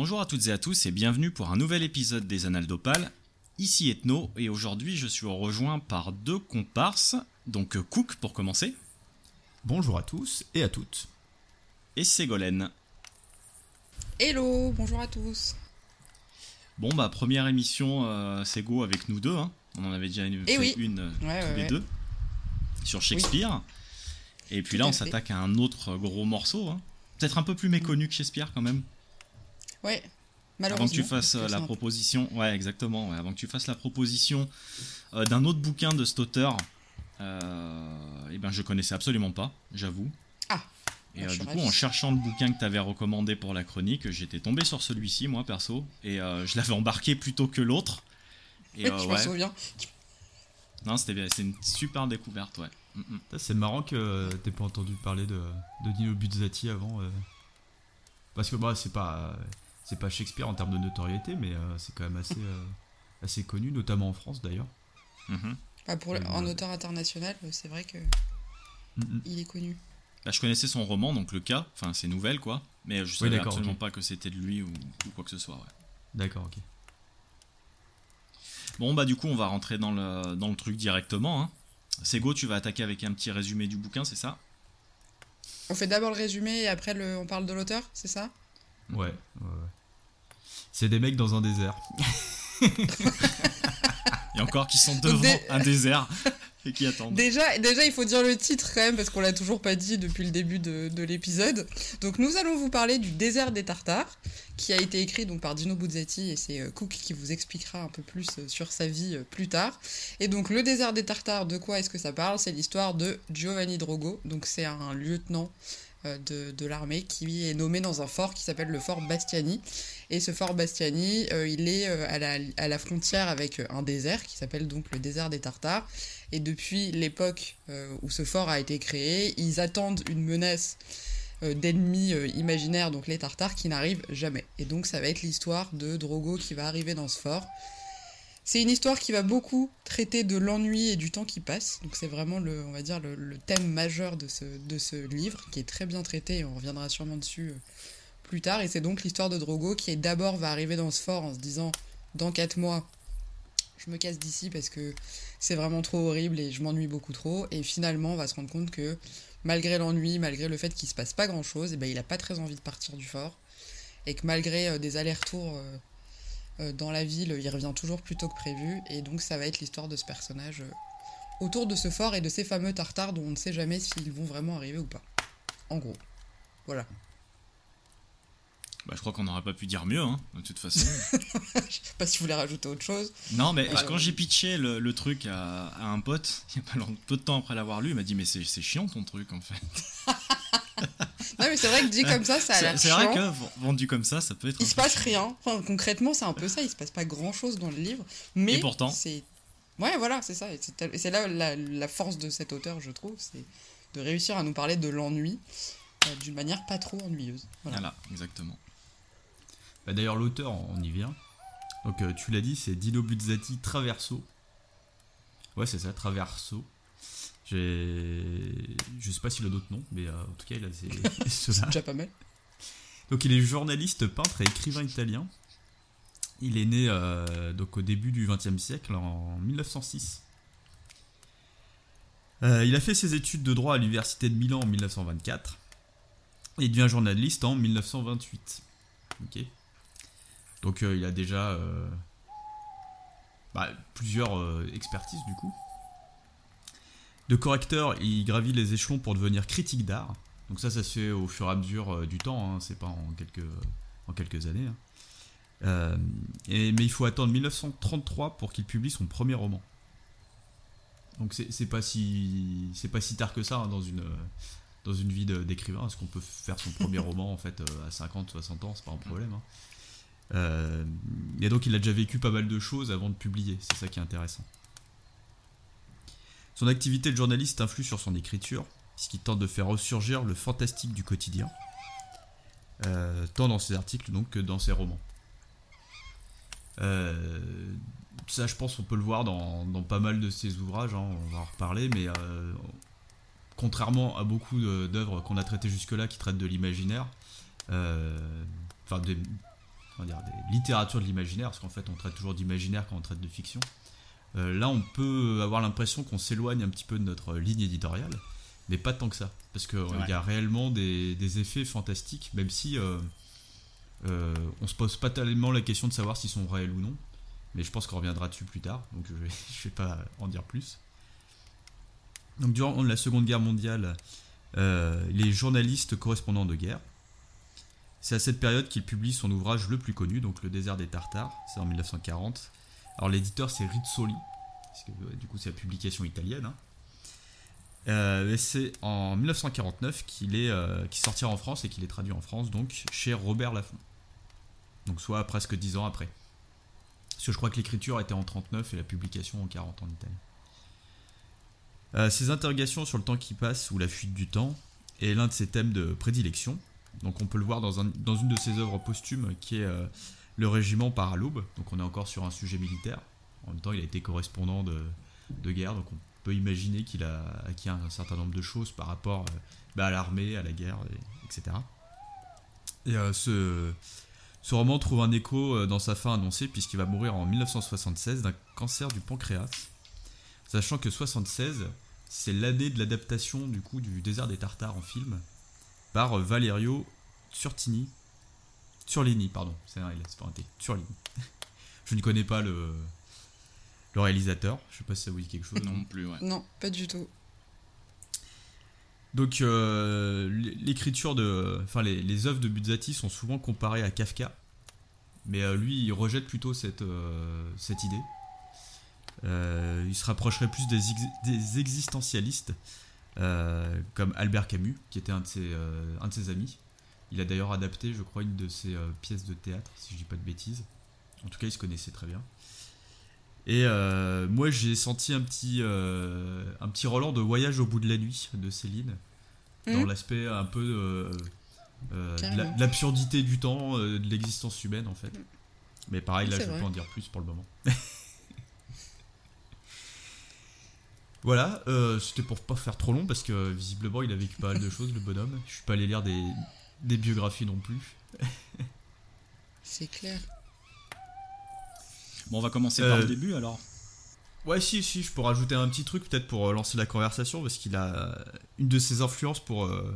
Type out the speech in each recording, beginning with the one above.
Bonjour à toutes et à tous et bienvenue pour un nouvel épisode des Annales d'Opale. Ici Ethno et aujourd'hui je suis rejoint par deux comparses, donc euh, Cook pour commencer Bonjour à tous et à toutes. et Ségolène. Hello, bonjour à tous. Bon bah première émission euh, Ségo avec nous deux, hein. on en avait déjà une, Eh fait oui. une euh, Ouais, tous ouais, les ouais. deux sur Shakespeare. Et puis Tout là on s'attaque à un autre gros morceau, hein. peut-être un peu plus méconnu que Shakespeare quand même. Ouais, Avant malheureusement. que tu fasses euh, que la proposition, ouais, exactement. ouais, avant que tu fasses la proposition euh, d'un autre bouquin de cet auteur, euh, eh ben je connaissais absolument pas, j'avoue. Ah. Et euh, du coup, en cherchant le bouquin que tu avais recommandé pour la chronique, j'étais tombé sur celui-ci, moi perso, et euh, je l'avais embarqué plutôt que l'autre. Et Oui, euh, je me ouais, souviens. non, c'était c'est une super découverte, ouais. Mm, mm. C'est marrant que t'aies pas entendu parler de, de Nino Buzzati avant. euh. Parce que bah, c'est pas, c'est pas Shakespeare en termes de notoriété, mais euh, c'est quand même assez, euh, assez connu, notamment en France d'ailleurs. Mhm. Bah, pour le- Euh, en auteur international, c'est vrai que il est connu. Bah, je connaissais son roman, donc le cas, enfin ses nouvelles, quoi, mais je savais d'accord, absolument pas que c'était de lui ou, ou quoi que ce soit, ouais. D'accord, ok. Bon, bah du coup, on va rentrer dans le, dans le truc directement. Hein. Sego, tu vas attaquer avec un petit résumé du bouquin, c'est ça? On fait d'abord le résumé et après le, on parle de l'auteur, c'est ça? Ouais, ouais, ouais. C'est des mecs dans un désert. Et encore qui sont devant dé- un désert et qui attendent. déjà, déjà, il faut dire le titre quand même parce qu'on l'a toujours pas dit depuis le début de, de l'épisode. Donc nous allons vous parler du désert des Tartares, qui a été écrit donc par Dino Buzzati et c'est euh, Cook qui vous expliquera un peu plus euh, sur sa vie euh, plus tard. Et donc le désert des Tartares, de quoi est-ce que ça parle? C'est l'histoire de Giovanni Drogo. Donc c'est un lieutenant de, de l'armée qui est nommé dans un fort qui s'appelle le fort Bastiani. Et ce fort Bastiani, euh, il est euh, à, la, frontière avec euh, un désert qui s'appelle donc le désert des Tartares. Et depuis l'époque euh, où ce fort a été créé, ils attendent une menace euh, d'ennemis euh, imaginaires, donc les Tartares, qui n'arrivent jamais. Et donc ça va être l'histoire de Drogo qui va arriver dans ce fort. C'est une histoire qui va beaucoup traiter de l'ennui et du temps qui passe. Donc c'est vraiment le, on va dire, le, thème majeur de ce, de ce livre, qui est très bien traité, et on reviendra sûrement dessus euh, plus tard. Et c'est donc l'histoire de Drogo qui d'abord va arriver dans ce fort en se disant, dans 4 mois, je me casse d'ici parce que c'est vraiment trop horrible et je m'ennuie beaucoup trop. Et finalement, on va se rendre compte que malgré l'ennui, malgré le fait qu'il se passe pas grand chose, et ben, il a pas très envie de partir du fort. Et que malgré euh, des allers-retours euh, dans la ville, il revient toujours plus tôt que prévu. Et donc, ça va être l'histoire de ce personnage euh, autour de ce fort et de ces fameux tartares dont on ne sait jamais s'ils vont vraiment arriver ou pas. En gros. Voilà. Bah, je crois qu'on n'aurait pas pu dire mieux, hein, de toute façon. Je sais pas si vous voulez rajouter autre chose. non, mais Euh, quand j'ai pitché le, le truc à, à un pote, il y a pas longtemps, peu de temps après l'avoir lu, il m'a dit Mais c'est chiant ton truc en fait. Mais c'est vrai que dit comme ça, ça a l'air c'est vrai que vendu comme ça, ça peut être. Il se passe chiant. rien. Enfin, concrètement, c'est un peu ça. Il se passe pas grand chose dans le livre. Mais Et pourtant. c'est. Ouais, voilà, c'est ça. Et c'est tel- et c'est là la, la force de cet auteur, je trouve, c'est de réussir à nous parler de l'ennui euh, d'une manière pas trop ennuyeuse. Voilà. Voilà, exactement. Bah, D'ailleurs, l'auteur, on y vient. Donc, euh, tu l'as dit, c'est Dino Buzzati Traverso. Ouais, c'est ça, Traverso. J'ai... Je sais pas s'il a d'autres noms, mais euh, en tout cas, il a ces- C'est ceux-là. déjà pas mal. Donc il est journaliste, peintre et écrivain italien. Il est né euh, donc au début du XXe siècle, en 1906. Euh, il a fait ses études de droit à l'université de Milan en 1924. Et il devient journaliste en 1928. Ok. Donc il a déjà bah, plusieurs expertises du coup. De correcteur, il gravit les échelons pour devenir critique d'art. Donc ça, ça se fait au fur et à mesure euh, du temps, hein, c'est pas en quelques, en quelques années. hein. Euh, et, mais il faut attendre 1933 pour qu'il publie son premier roman. Donc c'est pas si c'est pas si tard que ça hein, dans une dans une vie d'écrivain. Est-ce qu'on peut faire son premier roman en fait euh, à 50, 60 ans, c'est pas un problème. hein. Euh, et donc il a déjà vécu pas mal de choses avant de publier. C'est ça qui est intéressant. Son activité de journaliste influe sur son écriture, puisqu'il tente de faire ressurgir le fantastique du quotidien, euh, tant dans ses articles donc que dans ses romans. Euh, ça, je pense, on peut le voir dans, pas mal de ses ouvrages, hein, on va en reparler, mais euh, contrairement à beaucoup d'œuvres qu'on a traitées jusque-là qui traitent de l'imaginaire, enfin des littératures de l'imaginaire, parce qu'en fait on traite toujours d'imaginaire quand on traite de fiction. Euh, là, on peut avoir l'impression qu'on s'éloigne un petit peu de notre ligne éditoriale, mais pas tant que ça, parce qu'il y a réellement des, des, effets fantastiques, même si euh, euh, on se pose pas tellement la question de savoir s'ils sont réels ou non. Mais je pense qu'on reviendra dessus plus tard, donc je vais, vais pas en dire plus. Donc durant la Seconde Guerre mondiale, les journalistes correspondants de guerre, c'est à cette période qu'il publie son ouvrage le plus connu, donc Le désert des Tartares, c'est en 1940. Alors l'éditeur c'est Rizzoli, parce que du coup c'est la publication italienne. Hein. Euh, c'est en 1949 qu'il est euh, sortira en France et qu'il est traduit en France donc chez Robert Laffont. Donc soit presque 10 ans après. Parce que je crois que l'écriture était en 39 et la publication en 40 en Italie. Euh, ces interrogations sur le temps qui passe ou la fuite du temps est l'un de ses thèmes de prédilection. Donc on peut le voir dans une de ses œuvres posthumes qui est le régiment part à l'aube, donc on est encore sur un sujet militaire. En même temps, il a été correspondant de, guerre, donc on peut imaginer qu'il a acquis un, certain nombre de choses par rapport euh, bah, à l'armée, à la guerre, etc. Et euh, ce, roman trouve un écho euh, dans sa fin annoncée, puisqu'il va mourir en 1976 d'un cancer du pancréas. Sachant que 76, c'est l'année de l'adaptation du coup du désert des Tartares en film par Valerio Surtini, Surligny, pardon. C'est un c'est pas un T. Surligny. je ne connais pas le, le réalisateur. Je sais pas si ça vous dit quelque chose. Non plus, ouais. Non, pas du tout. Donc, euh, l'écriture de. Enfin, les, les, œuvres de Buzzati sont souvent comparées à Kafka. Mais euh, lui, il rejette plutôt cette, euh, cette idée. il se rapprocherait plus des, des existentialistes, comme Albert Camus, qui était un de ses, un de ses amis. Il a d'ailleurs adapté, je crois, une de ses euh, pièces de théâtre, si je dis pas de bêtises. En tout cas, il se connaissait très bien. Et euh, moi, j'ai senti un petit, euh, un petit Roland de Voyage au bout de la nuit de Céline, dans mmh. l'aspect un peu de l'absurdité du temps, de l'existence humaine, en fait. Mmh. Mais pareil, là, je ne peux en dire plus pour le moment. Voilà, c'était pour pas faire trop long parce que visiblement il a vécu pas mal de choses, le bonhomme. Je suis pas allé lire des, des biographies non plus. C'est clair. Bon, on va commencer par le euh, début alors. Ouais, si, si, je peux rajouter un petit truc peut-être pour euh, lancer la conversation, parce qu'il a une de ses influences pour, euh,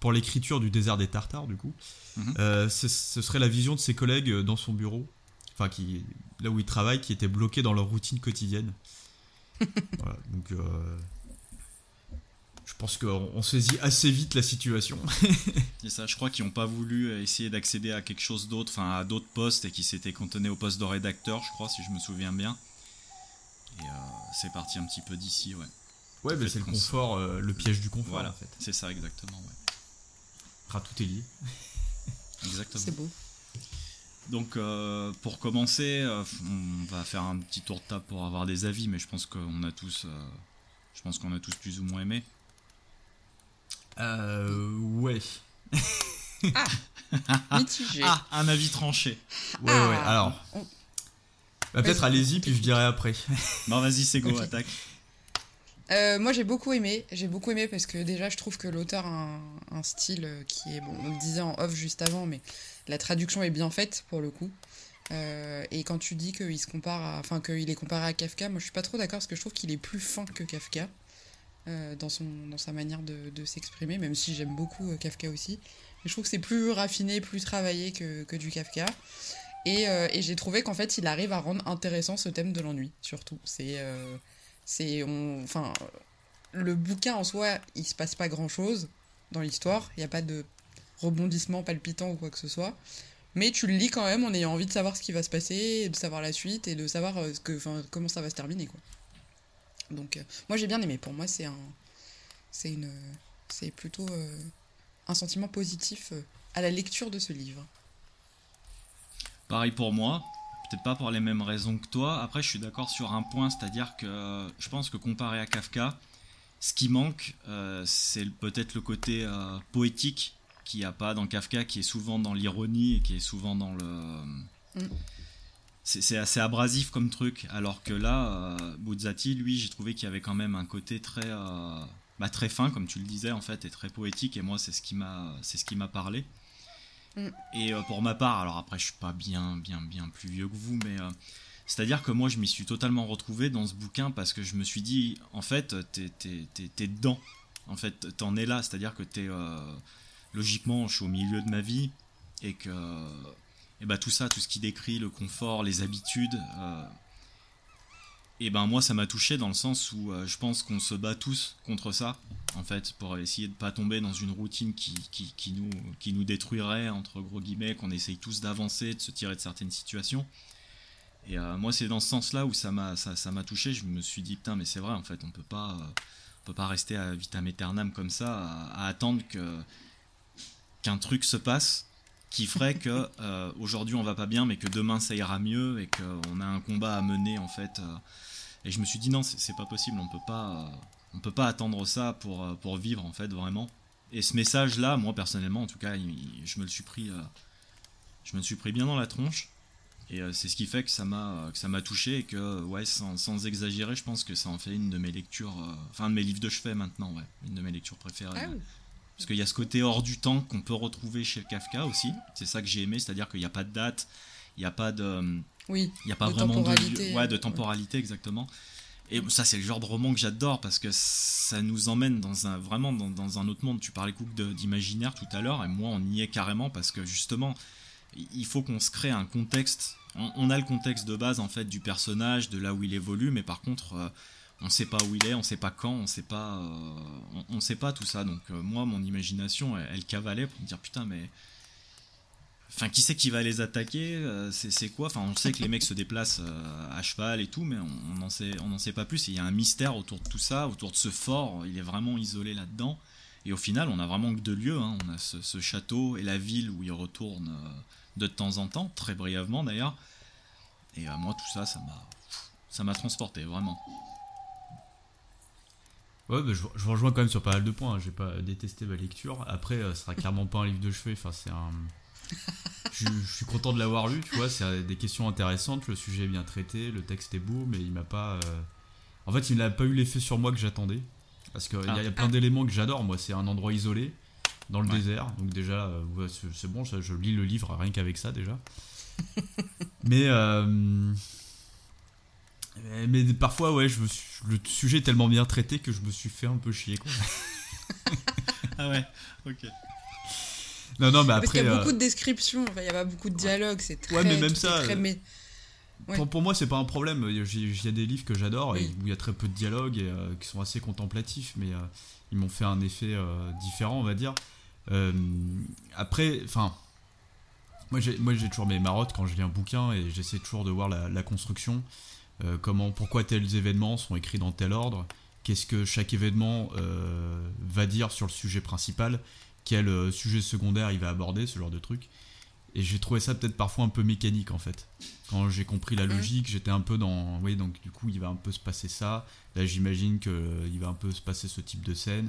pour l'écriture du désert des Tartares, du coup. Mhm. ce serait la vision de ses collègues dans son bureau, enfin, qui, là où il travaille, qui étaient bloqués dans leur routine quotidienne. voilà, donc je pense qu'on saisit assez vite la situation. c'est ça, je crois qu'ils n'ont pas voulu essayer d'accéder à quelque chose d'autre, enfin à d'autres postes et qui s'étaient cantonnés au poste de rédacteur, je crois, si je me souviens bien. Et euh, c'est parti un petit peu d'ici, ouais. Ouais, mais c'est le confort, euh, le piège du confort voilà, en fait. C'est ça, exactement, ouais. Ah, tout est lié. exactement. C'est beau. Donc euh, pour commencer, on va faire un petit tour de table pour avoir des avis, mais je pense qu'on a tous, je pense qu'on a tous plus ou moins aimé. Euh, ouais. ah, mitigé. Ah, un avis tranché. Ouais, ouais, ah. alors. Bah, peut-être allez-y, puis je dirai après. non, vas-y, c'est go, attaque. Euh, moi j'ai beaucoup aimé, j'ai beaucoup aimé parce que déjà je trouve que l'auteur a un, style qui est, bon, on le disait en off juste avant, mais la traduction est bien faite pour le coup. Euh, et quand tu dis qu'il se compare à, enfin qu'il est comparé à Kafka, moi je suis pas trop d'accord parce que je trouve qu'il est plus fin que Kafka. Euh, dans, son, dans sa manière de, s'exprimer, même si j'aime beaucoup euh, Kafka aussi. Mais je trouve que c'est plus raffiné, plus travaillé que, que du Kafka. Et, euh, j'ai trouvé qu'en fait, il arrive à rendre intéressant ce thème de l'ennui, surtout. C'est. enfin, le bouquin en soi, il se passe pas grand chose dans l'histoire. Il n'y a pas de rebondissement palpitant ou quoi que ce soit. Mais tu le lis quand même en ayant envie de savoir ce qui va se passer, de savoir la suite et de savoir comment ça va se terminer. Quoi. Donc, euh, moi j'ai bien aimé. Pour moi, c'est un, c'est une, c'est plutôt euh, un sentiment positif euh, à la lecture de ce livre. Pareil pour moi. Peut-être pas pour les mêmes raisons que toi. Après, je suis d'accord sur un point, c'est-à-dire que je pense que comparé à Kafka, ce qui manque, c'est peut-être le côté poétique qu'il n'y a pas dans Kafka, qui est souvent dans l'ironie et qui est souvent dans le. Mm c'est assez abrasif comme truc. Alors que là, euh, Buzzati, lui, j'ai trouvé qu'il y avait quand même un côté très, euh, bah, très fin, comme tu le disais en fait, et très poétique. Et moi, c'est ce qui m'a, c'est ce qui m'a parlé. Mm. Et euh, pour ma part, alors après, je suis pas bien, bien, bien plus vieux que vous, mais euh, c'est-à-dire que moi, je m'y suis totalement retrouvé dans ce bouquin parce que je me suis dit, en fait, t'es, t'es, t'es- t'es dedans. En fait, t'en es là. C'est-à-dire que t'es. logiquement, je suis au milieu de ma vie et que. Et bah, tout ça, tout ce qui décrit le confort, les habitudes. euh, et ben moi ça m'a touché dans le sens où euh, je pense qu'on se bat tous contre ça en fait pour essayer de pas tomber dans une routine qui, qui, nous, détruirait entre gros guillemets qu'on essaye tous d'avancer de se tirer de certaines situations et euh, moi c'est dans ce sens là où ça m'a touché je me suis dit putain mais c'est vrai en fait on peut pas on peut pas rester à vitam aeternam comme ça à, à attendre que qu'un truc se passe qui ferait que euh, aujourd'hui on va pas bien mais que demain ça ira mieux et qu'on a un combat à mener en fait euh, et je me suis dit non, c'est pas possible, on peut pas, euh, on peut pas attendre ça pour, pour vivre en fait vraiment. Et ce message-là, moi personnellement, en tout cas, je me le suis pris, je me le suis pris bien dans la tronche. Et c'est ce qui fait que ça m'a, que ça m'a touché et que ouais, sans, sans exagérer, je pense que ça en fait une de mes lectures, enfin de mes livres de chevet maintenant, ouais, une de mes lectures préférées. Ah oui. Parce qu'il y a ce côté hors du temps qu'on peut retrouver chez Kafka aussi. C'est ça que j'ai aimé, c'est-à-dire qu'il n'y a pas de date, il n'y a pas de Oui. il n'y a pas De vraiment temporalité, de, ouais, de ouais. temporalité exactement. Et ça, c'est le genre de roman que j'adore parce que ça nous emmène dans un, vraiment dans, dans un autre monde. Tu parlais Cook d'imaginaire tout à l'heure, et moi, on y est carrément parce que justement, il faut qu'on se crée un contexte. On, on a le contexte de base en fait du personnage, de là où il évolue, mais par contre, euh, on sait pas où il est, on sait pas quand, on sait pas, euh, on, sait pas tout ça. Donc euh, moi, mon imagination, elle, cavalait pour me dire putain, mais Enfin, qui c'est qui va les attaquer euh, C'est quoi? Enfin, on sait que les mecs se déplacent à cheval et tout, mais on n'en sait, on sait pas plus. Il y a un mystère autour de tout ça, autour de ce fort. Il est vraiment isolé là-dedans. Et au final, on a vraiment que deux lieux. hein. On a ce, château et la ville où il retourne de temps en temps, très brièvement d'ailleurs. Et moi, tout ça, ça m'a transporté vraiment. Ouais, bah, je, je vous rejoins quand même sur pas mal de points. hein. J'ai pas détesté ma lecture. Après, euh, ce sera clairement pas un livre de chevet. Enfin, c'est un. Je, je suis content de l'avoir lu, tu vois. C'est euh, des questions intéressantes. Le sujet est bien traité, le texte est beau, mais il m'a pas. euh, En fait, il n'a pas eu l'effet sur moi que j'attendais. Parce qu'il y, a- Ah. y a plein d'éléments que j'adore. Moi, c'est un endroit isolé, dans le Ouais. désert. Donc, déjà, euh, ouais, c'est c'est bon, ça, je lis le livre rien qu'avec ça, déjà. mais. Euh, mais- Mais parfois, ouais, je me suis- le sujet est tellement bien traité que je me suis fait un peu chier. Quoi. Ah ouais, ok. Non, non, mais Parce après, qu'il y a euh, beaucoup de descriptions, enfin, il n'y a pas beaucoup de dialogue, c'est très. Ouais, mais même ça, très euh, ouais. pour, pour moi, c'est pas un problème. Il y a- des livres que j'adore et Oui. où il y a très peu de dialogue et euh, qui sont assez contemplatifs, mais euh, ils m'ont fait un effet euh, différent, on va dire. Euh, après, enfin, moi j'ai moi, j'ai toujours mes marottes quand je lis un bouquin et j'essaie toujours de voir la, la construction, euh, comment, pourquoi tels événements sont écrits dans tel ordre, qu'est-ce que chaque événement euh, va dire sur le sujet principal, quel euh, sujet secondaire il va aborder, ce genre de truc? Et j'ai trouvé ça peut-être parfois un peu mécanique en fait. Quand j'ai compris la logique, j'étais un peu dans. Oui, donc du coup, il va un peu se passer ça. Là, j'imagine qu'il va un peu se passer ce type de scène.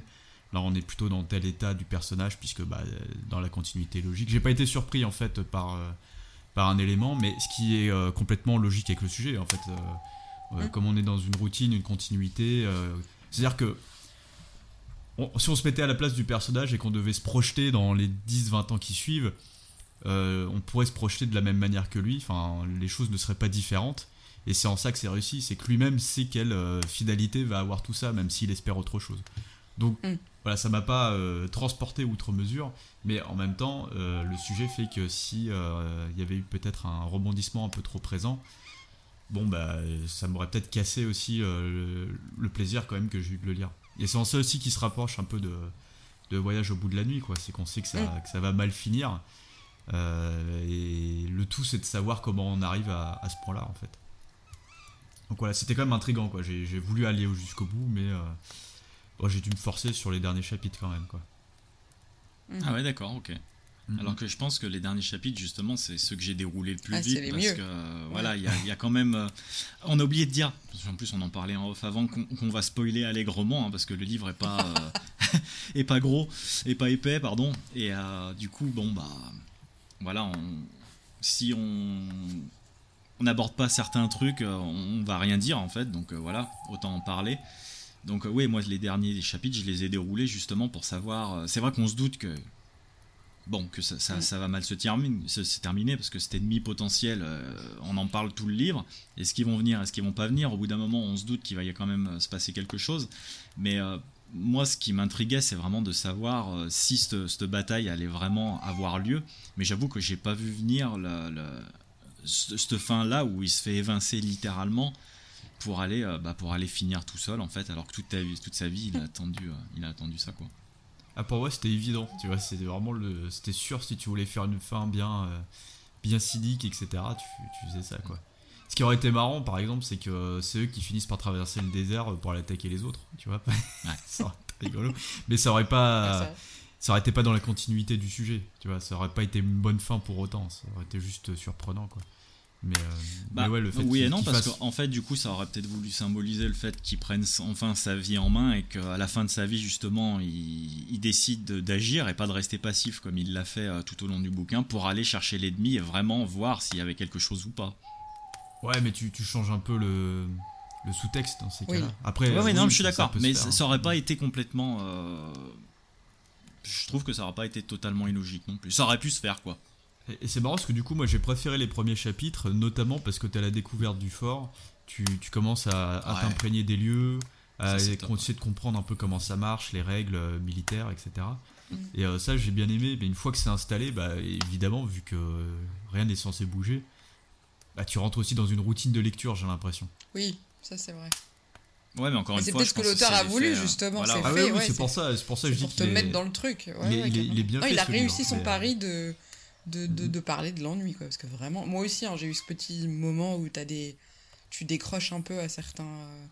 Là, on est plutôt dans tel état du personnage, puisque bah, euh, dans la continuité logique. J'ai pas été surpris en fait par, euh, par un élément, mais ce qui est euh, complètement logique avec le sujet en fait. Euh, euh, Mhm. Comme on est dans une routine, une continuité. C'est-à-dire que on- si on se mettait à la place du personnage et qu'on devait se projeter dans les 10-20 ans qui suivent, on pourrait se projeter de la même manière que lui. Enfin, les choses ne seraient pas différentes. Et c'est en ça que c'est réussi, c'est que lui-même sait quelle finalité va avoir tout ça, même s'il espère autre chose. Donc Mm. Voilà, ça m'a pas euh, transporté outre mesure, mais en même temps, euh, le sujet fait que si euh, il y avait eu peut-être un rebondissement un peu trop présent, bon bah ça m'aurait peut-être cassé aussi le, le plaisir quand même que j'ai eu de le lire. Et c'est en ça aussi qui se rapproche un peu de, de Voyage au bout de la nuit, quoi. C'est qu'on sait que ça, que ça va mal finir. Et le tout, c'est de savoir comment on arrive à, à ce point-là, en fait. Donc voilà, c'était quand même intriguant, quoi. J'ai voulu aller au- jusqu'au bout, mais bon, j'ai dû me forcer sur les derniers chapitres quand même, quoi. Ah ouais, d'accord, ok. Mhm. Alors que je pense que les derniers chapitres, justement, c'est ceux que j'ai déroulés le plus Ah, c'est vite. les parce mieux. que, euh, voilà, il y, a- il y a quand même. euh, on a oublié de dire, parce qu'en plus on en parlait en off avant, qu'on va spoiler allègrement, hein, parce que le livre est pas, euh, est pas gros, est pas épais, pardon. Et euh, du coup, bon, bah. Voilà, on- si on. On n'aborde pas certains trucs, euh, on va rien dire en fait, donc euh, voilà, autant en parler. Donc euh, oui, moi les derniers chapitres, je les ai déroulés justement pour savoir. euh, c'est vrai qu'on se doute que bon, que ça, ça, Mm. ça va mal se, termine, se, se terminer parce que cet ennemi potentiel, euh, on en parle tout le livre. Est-ce qu'ils vont venir, est-ce qu'ils vont pas venir? Au bout d'un moment, on se doute qu'il va y a quand même se passer quelque chose. Mais euh, moi, ce qui m'intriguait, c'est vraiment de savoir euh, si cette, cette bataille allait vraiment avoir lieu. Mais j'avoue que j'ai pas vu venir cette fin-là où il se fait évincer littéralement pour aller, euh, bah, pour aller finir tout seul en fait, alors que toute, ta vie, toute sa vie, il a attendu, euh, il a attendu ça quoi. Ah, pour moi, c'était évident, tu vois, c'était vraiment le. C'était sûr si tu voulais faire une fin bien, euh, bien cynique, etc., tu, tu faisais ça, quoi. Ce qui aurait été marrant, par exemple, c'est que c'est eux qui finissent par traverser le désert pour aller attaquer les autres, tu vois. ça aurait été rigolo. Mais ça aurait pas. Ça- Ça aurait été pas dans la continuité du sujet, tu vois. Ça aurait pas été une bonne fin pour autant, ça aurait été juste surprenant, quoi. Mais, euh, Bah, mais ouais, le fait oui et non, parce fasse- qu'en fait, du coup, ça aurait peut-être voulu symboliser le fait qu'il prenne enfin sa vie en main et qu'à la fin de sa vie, justement, il, il décide de- d'agir et pas de rester passif comme il l'a fait euh, tout au long du bouquin pour aller chercher l'ennemi et vraiment voir s'il y avait quelque chose ou pas. Ouais, mais tu, tu changes un peu le, le sous-texte dans ces Oui. cas-là. Après, Ouais, euh, non, je suis d'accord, mais faire, ça, hein. ça aurait pas été complètement. euh, Je trouve que ça aurait pas été totalement illogique non plus. Ça aurait pu se faire quoi. Et, et c'est marrant parce que du coup, moi j'ai préféré les premiers chapitres, notamment parce que tu as la découverte du fort, tu, tu commences à, à Ouais. t'imprégner des lieux, à c'est essayer de comprendre un peu comment ça marche, les règles euh, militaires, etc. Mm. Et euh, ça, j'ai bien aimé, mais une fois que c'est installé, bah, évidemment, vu que rien n'est censé bouger, bah, tu rentres aussi dans une routine de lecture, j'ai l'impression. Oui, ça c'est vrai. Ouais, mais encore Mais une c'est fois, peut-être je ce que l'auteur c'est a voulu, euh, justement, voilà, c'est. Ah oui, ouais, c'est c'est- pour ça, c'est pour ça C'est que je dis pour te qu'il est- mettre dans le truc. Ouais, il est- ouais, il est- il est carrément. bien Non, fait, il a livre, réussi son pari de, de, de, Mhm. de parler de l'ennui, quoi. Parce que vraiment, moi aussi, hein, j'ai eu ce petit moment où as des, tu décroches un peu à certains, euh,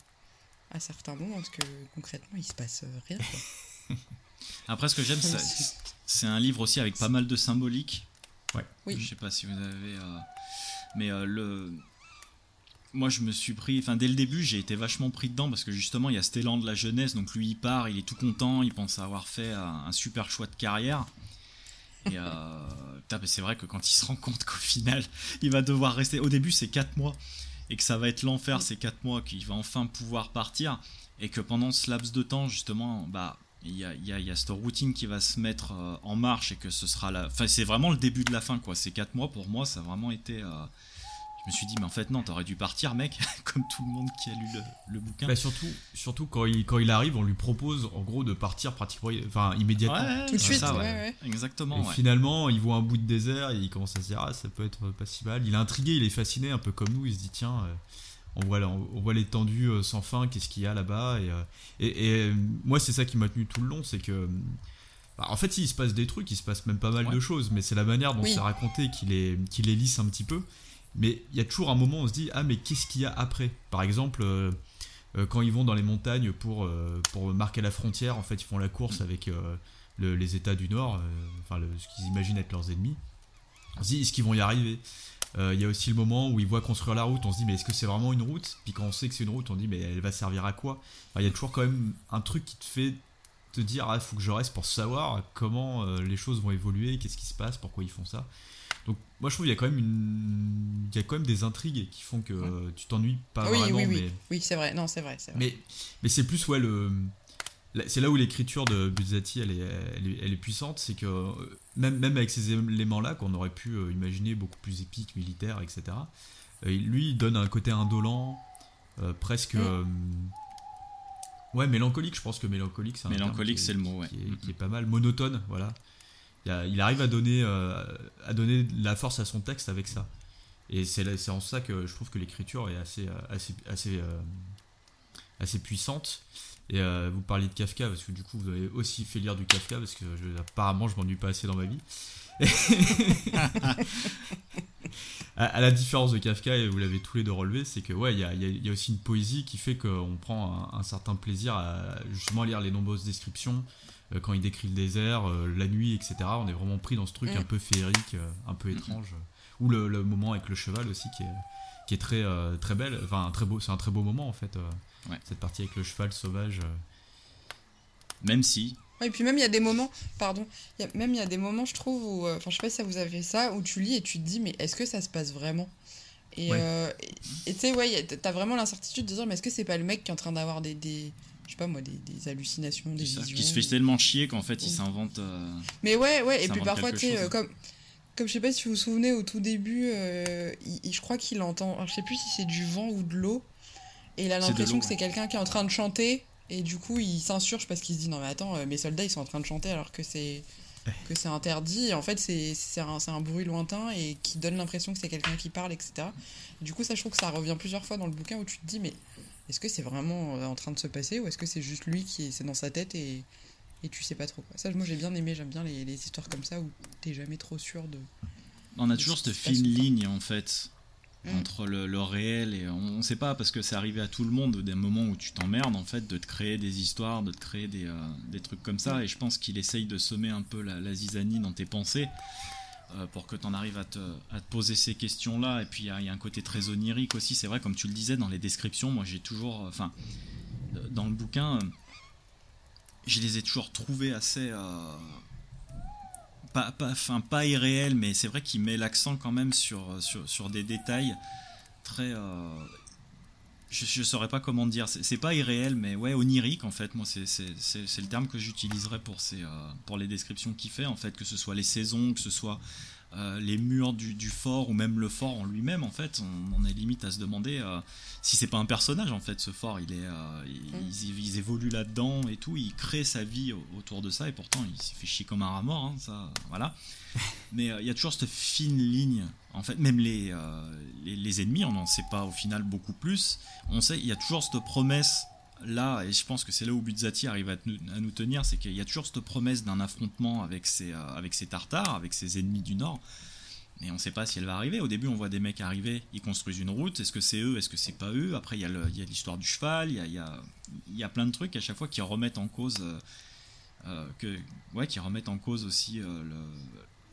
à certains moments, parce que concrètement, il se passe euh, rien. Quoi. Après, ce que j'aime, c'est- c'est un livre aussi avec pas mal de symbolique. Ouais. Oui. Je sais pas si vous avez. euh, Mais euh, le. Moi, je me suis pris. Enfin, dès le début, j'ai été vachement pris dedans parce que justement, il y a cet élan de la jeunesse. Donc, lui, il part, il est tout content, il pense avoir fait un, un super choix de carrière. Et euh, c'est vrai que quand il se rend compte qu'au final, il va devoir rester. Au début, c'est 4 mois. Et que ça va être l'enfer ces 4 mois, qu'il va enfin pouvoir partir. Et que pendant ce laps de temps, justement, bah. Il y, a, cette routine qui va se mettre euh, en marche et que ce sera la. Enfin, c'est vraiment le début de la fin, quoi. Ces 4 mois, pour moi, ça a vraiment été. euh, me suis dit, mais en fait, non, t'aurais dû partir, mec, comme tout le monde qui a lu le, le bouquin. Bah, surtout, surtout quand, il, quand il arrive, on lui propose en gros de partir pratiquement, enfin immédiatement. Ouais, Tout de suite, ça, ouais, ouais. Exactement, Et ouais. finalement, il voit un bout de désert et il commence à se dire ah ça peut être pas si mal. Il est intrigué, il est fasciné, un peu comme nous. Il se dit tiens, euh, on voit on voit l'étendue euh, sans fin, qu'est-ce qu'il y a là-bas? Et, euh, et, et, moi c'est ça qui m'a tenu tout le long, c'est que bah, en fait il se passe des trucs, il se passe même pas mal Ouais. de choses, mais c'est la manière dont Oui. c'est raconté qui les qui les lisse un petit peu. Mais il y a toujours un moment où on se dit ah mais qu'est-ce qu'il y a après? Par exemple. euh, euh, quand ils vont dans les montagnes pour, euh, pour marquer la frontière, en fait, ils font la course avec le- les États du Nord, enfin ce qu'ils imaginent être leurs ennemis. On se dit, est-ce qu'ils vont y arriver? Il y a aussi le moment où ils voient construire la route, on se dit, mais est-ce que c'est vraiment une route? Puis quand on sait que c'est une route, on dit, mais elle va servir à quoi? Il y a toujours quand même un truc qui te fait te dire, ah, faut que je reste pour savoir comment les choses vont évoluer, qu'est-ce qui se passe, pourquoi ils font ça. Donc moi je trouve qu'il y a quand même une... il y a quand même des intrigues qui font que tu t'ennuies pas oui, vraiment, oui, oui, mais oui, c'est vrai. Non, c'est vrai, c'est vrai. mais, mais c'est plus, ouais, le. là, C'est là où l'écriture de Buzzati elle est, elle est, elle est puissante, c'est que euh, même, même avec ces éléments-là qu'on aurait pu euh, imaginer beaucoup plus épiques, militaires, etc., euh, lui il donne un côté indolent, euh, presque. Mm. euh, ouais, mélancolique, je pense que mélancolique c'est un Mélancolique, c'est le mot, ouais. qui est, qui est pas mal, monotone, voilà. Il, arrive à donner, euh, à donner la force à son texte avec ça. Et c'est en ça que je trouve que l'écriture est assez, euh, assez, assez, euh, assez puissante. Et vous parliez de Kafka, parce que du coup vous avez aussi fait lire du Kafka, parce que apparemment je m'ennuie pas assez dans ma vie. à, à la différence de Kafka, et vous l'avez tous les deux relevé, c'est que ouais, il y a, y y a aussi une poésie qui fait qu'on prend un, certain plaisir à justement lire les nombreuses descriptions, quand il décrit le désert, euh, la nuit, etc. On est vraiment pris dans ce truc Mm. un peu féerique, euh, un peu étrange. Ou le, le moment avec le cheval aussi qui est, qui est très, euh, très belle, enfin un très beau, c'est un très beau moment en fait. euh, Ouais. Cette partie avec le cheval sauvage. euh. Même si, et puis même il y a des moments, pardon, il y a- même il y a des moments, je trouve, où, euh, enfin, je sais pas si ça vous avez fait ça, où tu lis et tu te dis, mais est-ce que ça se passe vraiment? Et Ouais. euh, tu sais, ouais, t'as vraiment l'incertitude de dire, mais est-ce que c'est pas le mec qui est en train d'avoir des, des, je sais pas moi, des, des hallucinations, des visions. qui se fait tellement chier qu'en fait il s'invente. euh, Mais ouais, ouais, et puis parfois, tu sais, euh, comme, comme je sais pas si vous vous souvenez, au tout début, euh, il- il- je crois qu'il entend, je sais plus si c'est du vent ou de l'eau, et il a l'impression que c'est quelqu'un qui est en train de chanter, et du coup, il s'insurge parce qu'il se dit, non mais attends, mes soldats, ils sont en train de chanter alors que c'est que c'est interdit, et en fait, c'est un, un bruit lointain et qui donne l'impression que c'est quelqu'un qui parle, etc. Et du coup, ça, je trouve que ça revient plusieurs fois dans le bouquin où tu te dis, mais est-ce que c'est vraiment euh, en train de se passer, ou est-ce que c'est juste lui qui est, c'est dans sa tête et et tu sais pas trop quoi? Ça, moi j'ai bien aimé, j'aime bien les, les histoires comme ça où t'es jamais trop sûr de. On a de toujours ce cette fine ligne en fait Mm. entre le, le réel et on, on sait pas parce que c'est arrivé à tout le monde des moments où tu t'emmerdes en fait de te créer des histoires, de te créer des, euh, des trucs comme ça et je pense qu'il essaye de semer un peu la, la zizanie dans tes pensées pour que tu en arrives à te, poser ces questions là et puis il y, a- un côté très onirique aussi c'est vrai comme tu le disais dans les descriptions moi j'ai toujours euh, enfin euh, dans le bouquin euh, je les ai toujours trouvés assez euh, pas, enfin, pas irréel, mais c'est vrai qu'il met l'accent quand même sur, sur, des détails très. euh, je, je saurais pas comment dire. C'est pas irréel, mais ouais, onirique en fait. Moi, c'est le terme que j'utiliserais pour, euh, pour les descriptions qu'il fait en fait, que ce soit les saisons, que ce soit euh, les murs du, du fort ou même le fort en lui-même en fait. On, on est limite à se demander euh, si c'est pas un personnage en fait. Ce fort, il est, euh, il- ils, ils évoluent là-dedans et tout. Il crée sa vie au- autour de ça et pourtant il s'est fait chier comme un rat mort. hein, ça, voilà. Mais il y a toujours cette fine ligne. En fait, même les, les, les ennemis, on n'en sait pas au final beaucoup plus. On sait, il y a toujours cette promesse là, et je pense que c'est là où Buzzati arrive à, nous- tenir, c'est qu'il y a toujours cette promesse d'un affrontement avec ces, euh, avec ces Tartares, avec ces ennemis du Nord. Mais on ne sait pas si elle va arriver. Au début, on voit des mecs arriver, ils construisent une route. Est-ce que c'est eux Est-ce que c'est pas eux? Après, il y a l'histoire du cheval. Il y a, y, a, y a plein de trucs à chaque fois qui remettent en cause, euh, euh, que, ouais, qui remettent en cause aussi euh, le-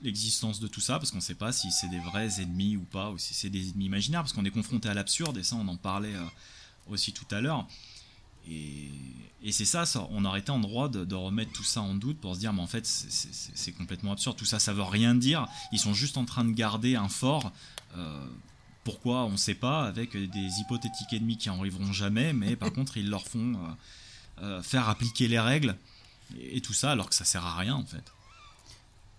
l'existence de tout ça, parce qu'on ne sait pas si c'est des vrais ennemis ou pas, ou si c'est des ennemis imaginaires, parce qu'on est confronté à l'absurde, et ça, on en parlait aussi tout à l'heure. Et, et c'est ça, ça, on aurait été en droit de, de remettre tout ça en doute pour se dire, mais en fait, c'est- complètement absurde. Tout ça, ça veut rien dire. Ils sont juste en train de garder un fort. euh, pourquoi On ne sait pas, avec des hypothétiques ennemis qui arriveront jamais, mais par contre, ils leur font euh, euh, faire appliquer les règles et, et tout ça, alors que ça sert à rien en fait.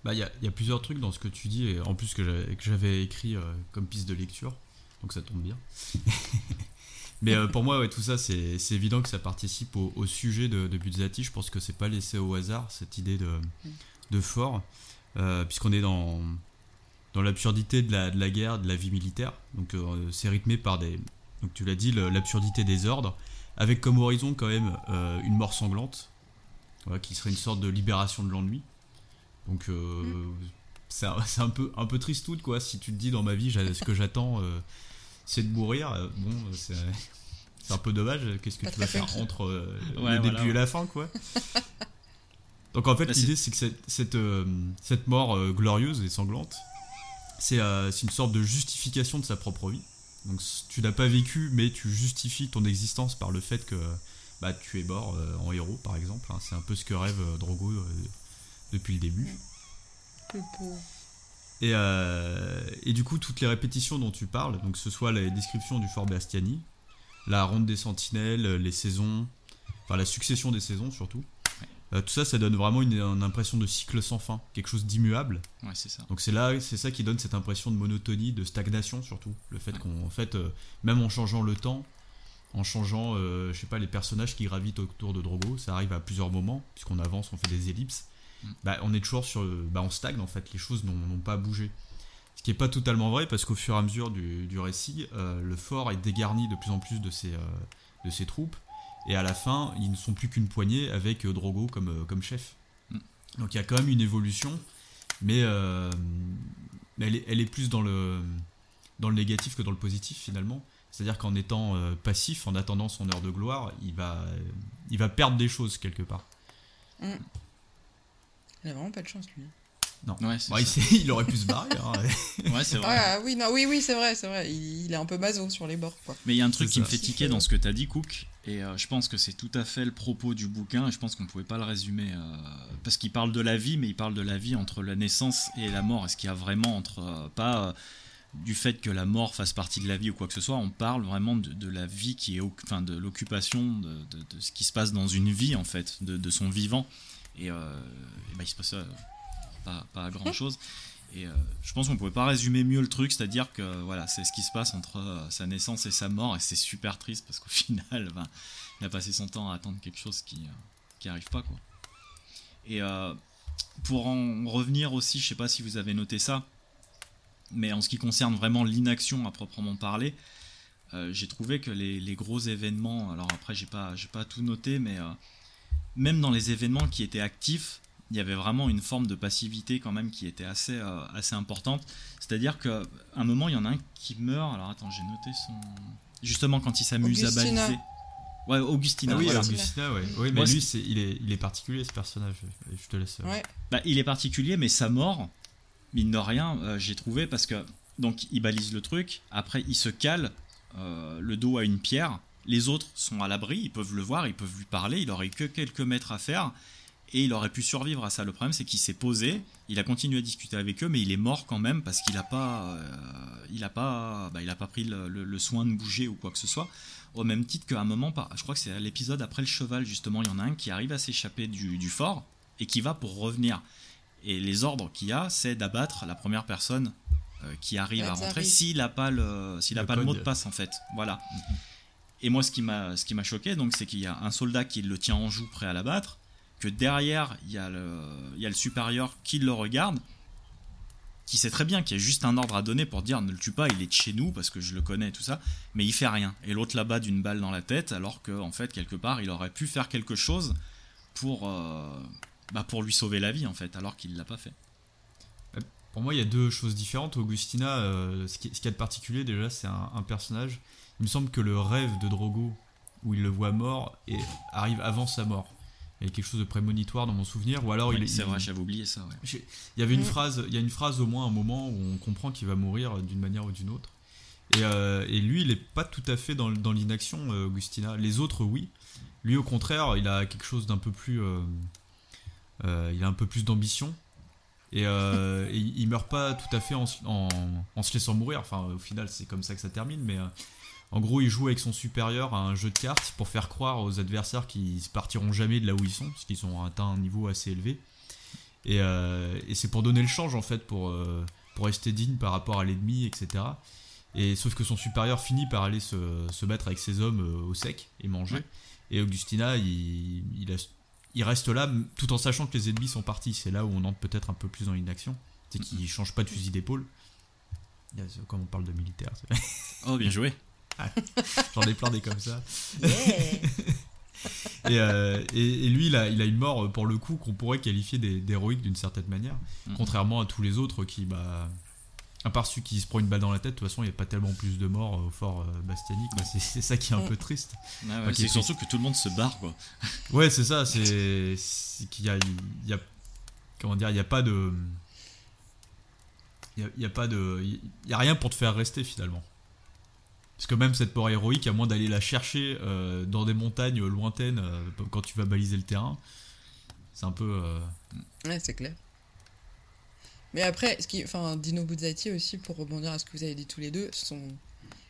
Bah, il y a, il y a plusieurs trucs dans ce que tu dis, et en plus que j'avais- que j'avais écrit euh, comme piste de lecture, donc ça tombe bien. Mais euh, pour moi, ouais, tout ça, c'est c'est évident que ça participe au, au sujet de, de Buzzati. Je pense que c'est pas laissé au hasard, cette idée de, de fort, euh, puisqu'on est dans, dans l'absurdité de la, de la guerre, de la vie militaire. Donc euh, c'est rythmé par des. Donc tu l'as dit, le- l'absurdité des ordres, avec comme horizon quand même une mort sanglante, voilà, qui serait une sorte de libération de l'ennui. Donc euh, c'est un, c'est un peu un peu tristoute quoi. Si tu te dis dans ma vie, ce que j'attends, euh, c'est de mourir. euh, bon, euh, c'est c'est un peu dommage. Qu'est-ce que Pas tu vas faire entre euh, Ouais, le voilà, début et la fin quoi Donc en fait, Bah, l'idée c'est que cette cette, euh, cette mort euh, glorieuse et sanglante, c'est euh, c'est une sorte de justification de sa propre vie. Donc tu n'as pas vécu, mais tu justifies ton existence par le fait que bah, tu es mort euh, en héros, par exemple. hein. C'est un peu ce que rêve euh, Drogo euh, depuis le début. Et, euh, et du coup, toutes les répétitions dont tu parles, donc que ce soit les descriptions du fort Bastiani, la ronde des sentinelles, les saisons, enfin la succession des saisons surtout, euh, tout ça, ça donne vraiment une, une impression de cycle sans fin, quelque chose d'immuable. Ouais, c'est ça. Donc c'est là, c'est ça qui donne cette impression de monotonie, de stagnation surtout. Le fait Ouais. qu'on, en fait, euh, même en changeant le temps, en changeant, je sais pas, les personnages qui gravitent autour de Drogo, ça arrive à plusieurs moments, puisqu'on avance, on fait des ellipses. Mm. Bah, on est toujours sur, le- bah, on stagne en fait, les choses n'ont pas bougé. Ce qui est pas totalement vrai parce qu'au fur et à mesure du, du récit, euh, le fort est dégarni de plus en plus de ses, euh, de ses troupes. Et à la fin, ils ne sont plus qu'une poignée avec euh, Drogo comme, euh, comme chef. Mm. Donc il y a quand même une évolution, mais, euh, elle, est, elle est plus dans le, dans le négatif que dans le positif finalement. C'est-à-dire qu'en étant euh, passif, en attendant son heure de gloire, il va, euh, il va perdre des choses quelque part. Il a vraiment pas de chance, lui. Non. Ouais, c'est Bon, il, aurait pu se barrer. hein. Ouais, c'est vrai. Ah oui, non, oui, oui, c'est vrai, c'est vrai. Il, il est un peu maso sur les bords, quoi. Mais il y a un truc qui me fait tiquer dans ce que tu as dit, Cook, et euh, je pense que c'est tout à fait le propos du bouquin, et je pense qu'on pouvait pas le résumer, euh, parce qu'il parle de la vie, mais il parle de la vie entre la naissance et la mort, est-ce qu'il y a vraiment entre, euh, pas euh, du fait que la mort fasse partie de la vie ou quoi que ce soit, on parle vraiment de, la vie qui est, enfin de l'occupation, de, ce qui se passe dans une vie en fait, de, son vivant. Et, euh, bah, il se passe pas, pas grand chose. Et je pense qu'on pouvait pas résumer mieux le truc, c'est-à-dire que voilà, c'est ce qui se passe entre sa naissance et sa mort, et c'est super triste parce qu'au final, ben, il a passé son temps à attendre quelque chose qui arrive pas quoi. Et pour en revenir aussi, je sais pas si vous avez noté ça, mais en ce qui concerne vraiment l'inaction à proprement parler, euh, j'ai trouvé que les, gros événements, alors après j'ai pas, j'ai pas tout noté, mais euh, même dans les événements qui étaient actifs, il y avait vraiment une forme de passivité quand même qui était assez, euh, assez importante. C'est-à-dire qu'à un moment, il y en a un qui meurt. Alors attends, j'ai noté son. Justement, quand il s'amuse à baliser. Ouais, Augustina. Ah oui, Augustina, ouais. Oui, mais lui, il, est, il est particulier ce personnage. Je te laisse. Ouais. Bah, il est particulier, mais sa mort, mine de rien, euh, j'ai trouvé parce que donc il balise le truc, après il se cale euh, le dos à une pierre, les autres sont à l'abri, ils peuvent le voir, ils peuvent lui parler, il aurait que quelques mètres à faire et il aurait pu survivre à ça. Le problème c'est qu'il s'est posé, il a continué à discuter avec eux, mais il est mort quand même parce qu'il n'a pas, euh, il a pas, bah, il a pas pris le, soin de bouger ou quoi que ce soit. Au même titre qu'à un moment, je crois que c'est l'épisode après le cheval justement, il y en a un qui arrive à s'échapper du fort et qui va pour revenir. Et les ordres qu'il y a, c'est d'abattre la première personne euh, qui arrive à rentrer s'il n'a pas le s'il a pas le mot de passe en fait. Voilà. Et moi, ce qui m'a choqué, donc, c'est qu'il y a un soldat qui le tient en joue prêt à l'abattre, que derrière il y a le y supérieur qui le regarde, qui sait très bien qu'il y a juste un ordre à donner pour dire ne le tue pas, il est de chez nous parce que je le connais et tout ça, mais il fait rien. Et l'autre là-bas d'une balle dans la tête, alors que en fait quelque part il aurait pu faire quelque chose pour euh, bah lui sauver la vie en fait, alors qu'il l'a pas fait. Euh, pour moi, il y a deux choses différentes. Augustina, euh, ce, qui, qui a de particulier déjà, c'est un, personnage. Il me semble que le rêve de Drogo, où il le voit mort, et arrive avant sa mort. Il y a quelque chose de prémonitoire dans mon souvenir, ou alors il C'est vrai, j'avais oublié ça. Il y avait une mm. phrase, il y a une phrase au moins un moment où on comprend qu'il va mourir d'une manière ou d'une autre. Et, euh, et, lui, il est pas tout à fait dans, dans l'inaction, Augustina. Les autres, oui. Lui, au contraire, il a quelque chose d'un peu plus euh, il a un peu plus d'ambition. Et, euh, il meurt pas tout à fait en, se laissant mourir. Enfin, au final, c'est comme ça que ça termine. Mais euh, en gros, il joue avec son supérieur à un jeu de cartes pour faire croire aux adversaires qu'ils ne partiront jamais de là où ils sont, parce qu'ils ont atteint un niveau assez élevé. Et, c'est pour donner le change, en fait, pour, pour rester digne par rapport à l'ennemi, etc. Et sauf que son supérieur finit par aller se, se battre avec ses hommes au sec et manger. Et Augustina, il, il, a il reste là tout en sachant que les ennemis sont partis. C'est là où on entre peut-être un peu plus dans l'inaction. C'est qu'il ne change pas de fusil d'épaule. Comme on parle de militaire. Oh, bien joué. Ah, j'en ai plein des comme ça. Euh, et, lui, il a, il a, une mort, pour le coup, qu'on pourrait qualifier d'héroïque d'une certaine manière. Mm. Contrairement à tous les autres qui, bah, à part celui qui se prend une balle dans la tête, de toute façon, il n'y a pas tellement plus de morts au fort euh, bastianique. c'est ça qui est un peu triste. c'est surtout que tout le monde se barre, quoi. Ouais, c'est ça. C'est qu'il y a, il y a, comment dire, il n'y a pas de, il y a, pas de, il y a rien pour te faire rester finalement. Parce que même cette mort héroïque, à moins d'aller la chercher euh, dans des montagnes lointaines euh, quand tu vas baliser le terrain, c'est un peu. Ouais, c'est clair. Mais après, ce qui, enfin, Dino Buzzati aussi, pour rebondir à ce que vous avez dit tous les deux, son...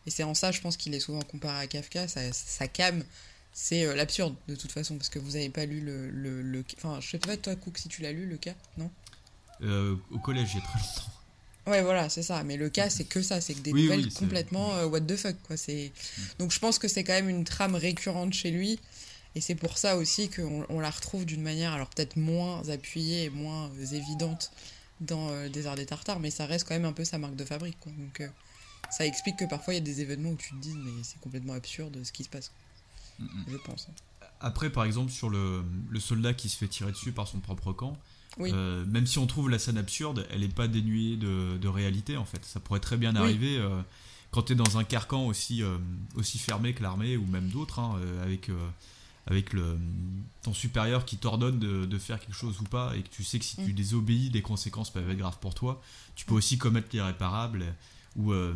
et c'est en ça, je pense qu'il est souvent comparé à Kafka, sa, sa cam, c'est euh, l'absurde de toute façon, parce que vous n'avez pas lu le, le, Enfin, je sais pas, toi, Cook, si tu l'as lu, le cas, non? Euh, Au collège, il y a très longtemps. Ouais, voilà, c'est ça. Mais le cas, c'est que ça, c'est que des nouvelles complètement euh, what the fuck, quoi. C'est mm. donc je pense que c'est quand même une trame récurrente chez lui, et c'est pour ça aussi qu'on on la retrouve d'une manière, alors peut-être moins appuyée et moins évidente dans euh, des arts des tartares, mais ça reste quand même un peu sa marque de fabrique. Quoi. Donc euh, ça explique que parfois il y a des événements où tu te dis, mais c'est complètement absurde ce qui se passe. Je pense. Hein. Après, par exemple, sur le, le, soldat qui se fait tirer dessus par son propre camp, euh, même si on trouve la scène absurde, elle n'est pas dénuée de, de, réalité en fait. Ça pourrait très bien arriver quand tu es dans un carcan aussi, aussi fermé que l'armée ou même d'autres, hein, avec avec le, ton supérieur qui t'ordonne de, faire quelque chose ou pas, et que tu sais que si tu mm. désobéis, des conséquences peuvent être graves pour toi, tu peux mm. aussi commettre l'irréparable, ou, euh,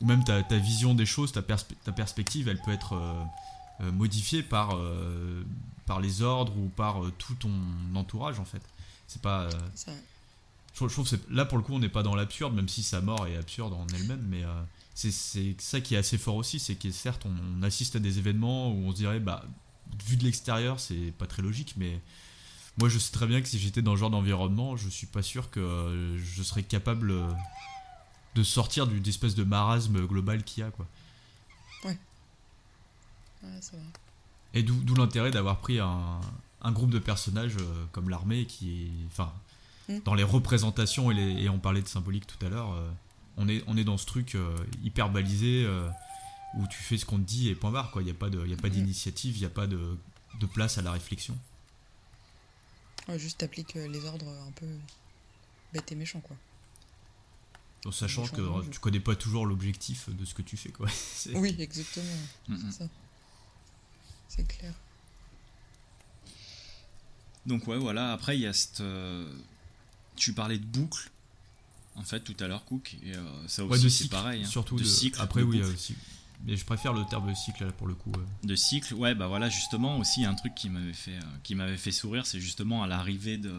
ou même ta, ta, vision des choses, ta, ta, perspective, elle peut être euh, euh, modifiée par, par les ordres ou par tout ton entourage en fait. C'est pas. je, trouve que là pour le coup on n'est pas dans l'absurde, même si sa mort est absurde en elle-même, mais euh, c'est ça qui est assez fort aussi, c'est que certes on, assiste à des événements où on se dirait, bah, vu de l'extérieur c'est pas très logique, mais moi je sais très bien que si j'étais dans ce genre d'environnement, je suis pas sûr que euh, je serais capable euh, de sortir d'une espèce de marasme global qu'il y a, quoi. Ouais. Ouais, c'est vrai. Et d'où l'intérêt d'avoir pris un, un, groupe de personnages comme l'armée qui est. Enfin, Mm. Dans les représentations, et, les, et, on parlait de symbolique tout à l'heure, euh, on, est, on est dans ce truc euh, hyper balisé euh, où tu fais ce qu'on te dit et point barre. Il n'y a pas mm. d'initiative, il n'y a pas de, de, place à la réflexion. Ouais, juste t'appliques les ordres un peu bêtes et méchants. Quoi. En sachant que tu connais pas toujours l'objectif de ce que tu fais. Quoi. oui, exactement. Mm, c'est ça. C'est clair. Donc ouais, voilà. Après, il y a cette, tu parlais de boucle, en fait, tout à l'heure, Cook, et euh, ça aussi c'est pareil. Hein. Surtout de, cycle. Après, oui, euh, mais je préfère le terme de cycle là, pour le coup. De cycle, ouais, bah voilà, justement, aussi un truc qui m'avait fait, euh, qui m'avait fait sourire, c'est justement à l'arrivée de,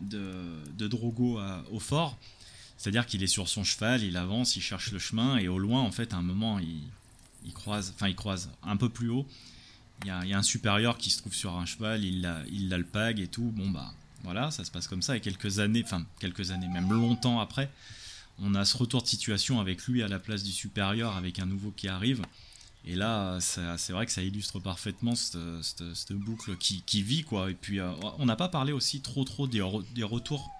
de, de Drogo au fort. C'est-à-dire qu'il est sur son cheval, il avance, il cherche le chemin, et au loin, en fait, à un moment, il, il croise, enfin, il croise un peu plus haut. Il y, a, il y a un supérieur qui se trouve sur un cheval, il l'alpague et tout. Bon, bah, voilà, ça se passe comme ça. Et quelques années, enfin quelques années, même longtemps après, on a ce retour de situation avec lui à la place du supérieur, avec un nouveau qui arrive. Et là, c'est vrai que ça illustre parfaitement cette, boucle qui, vit, quoi. Et puis, euh, on n'a pas parlé aussi trop, trop des, retours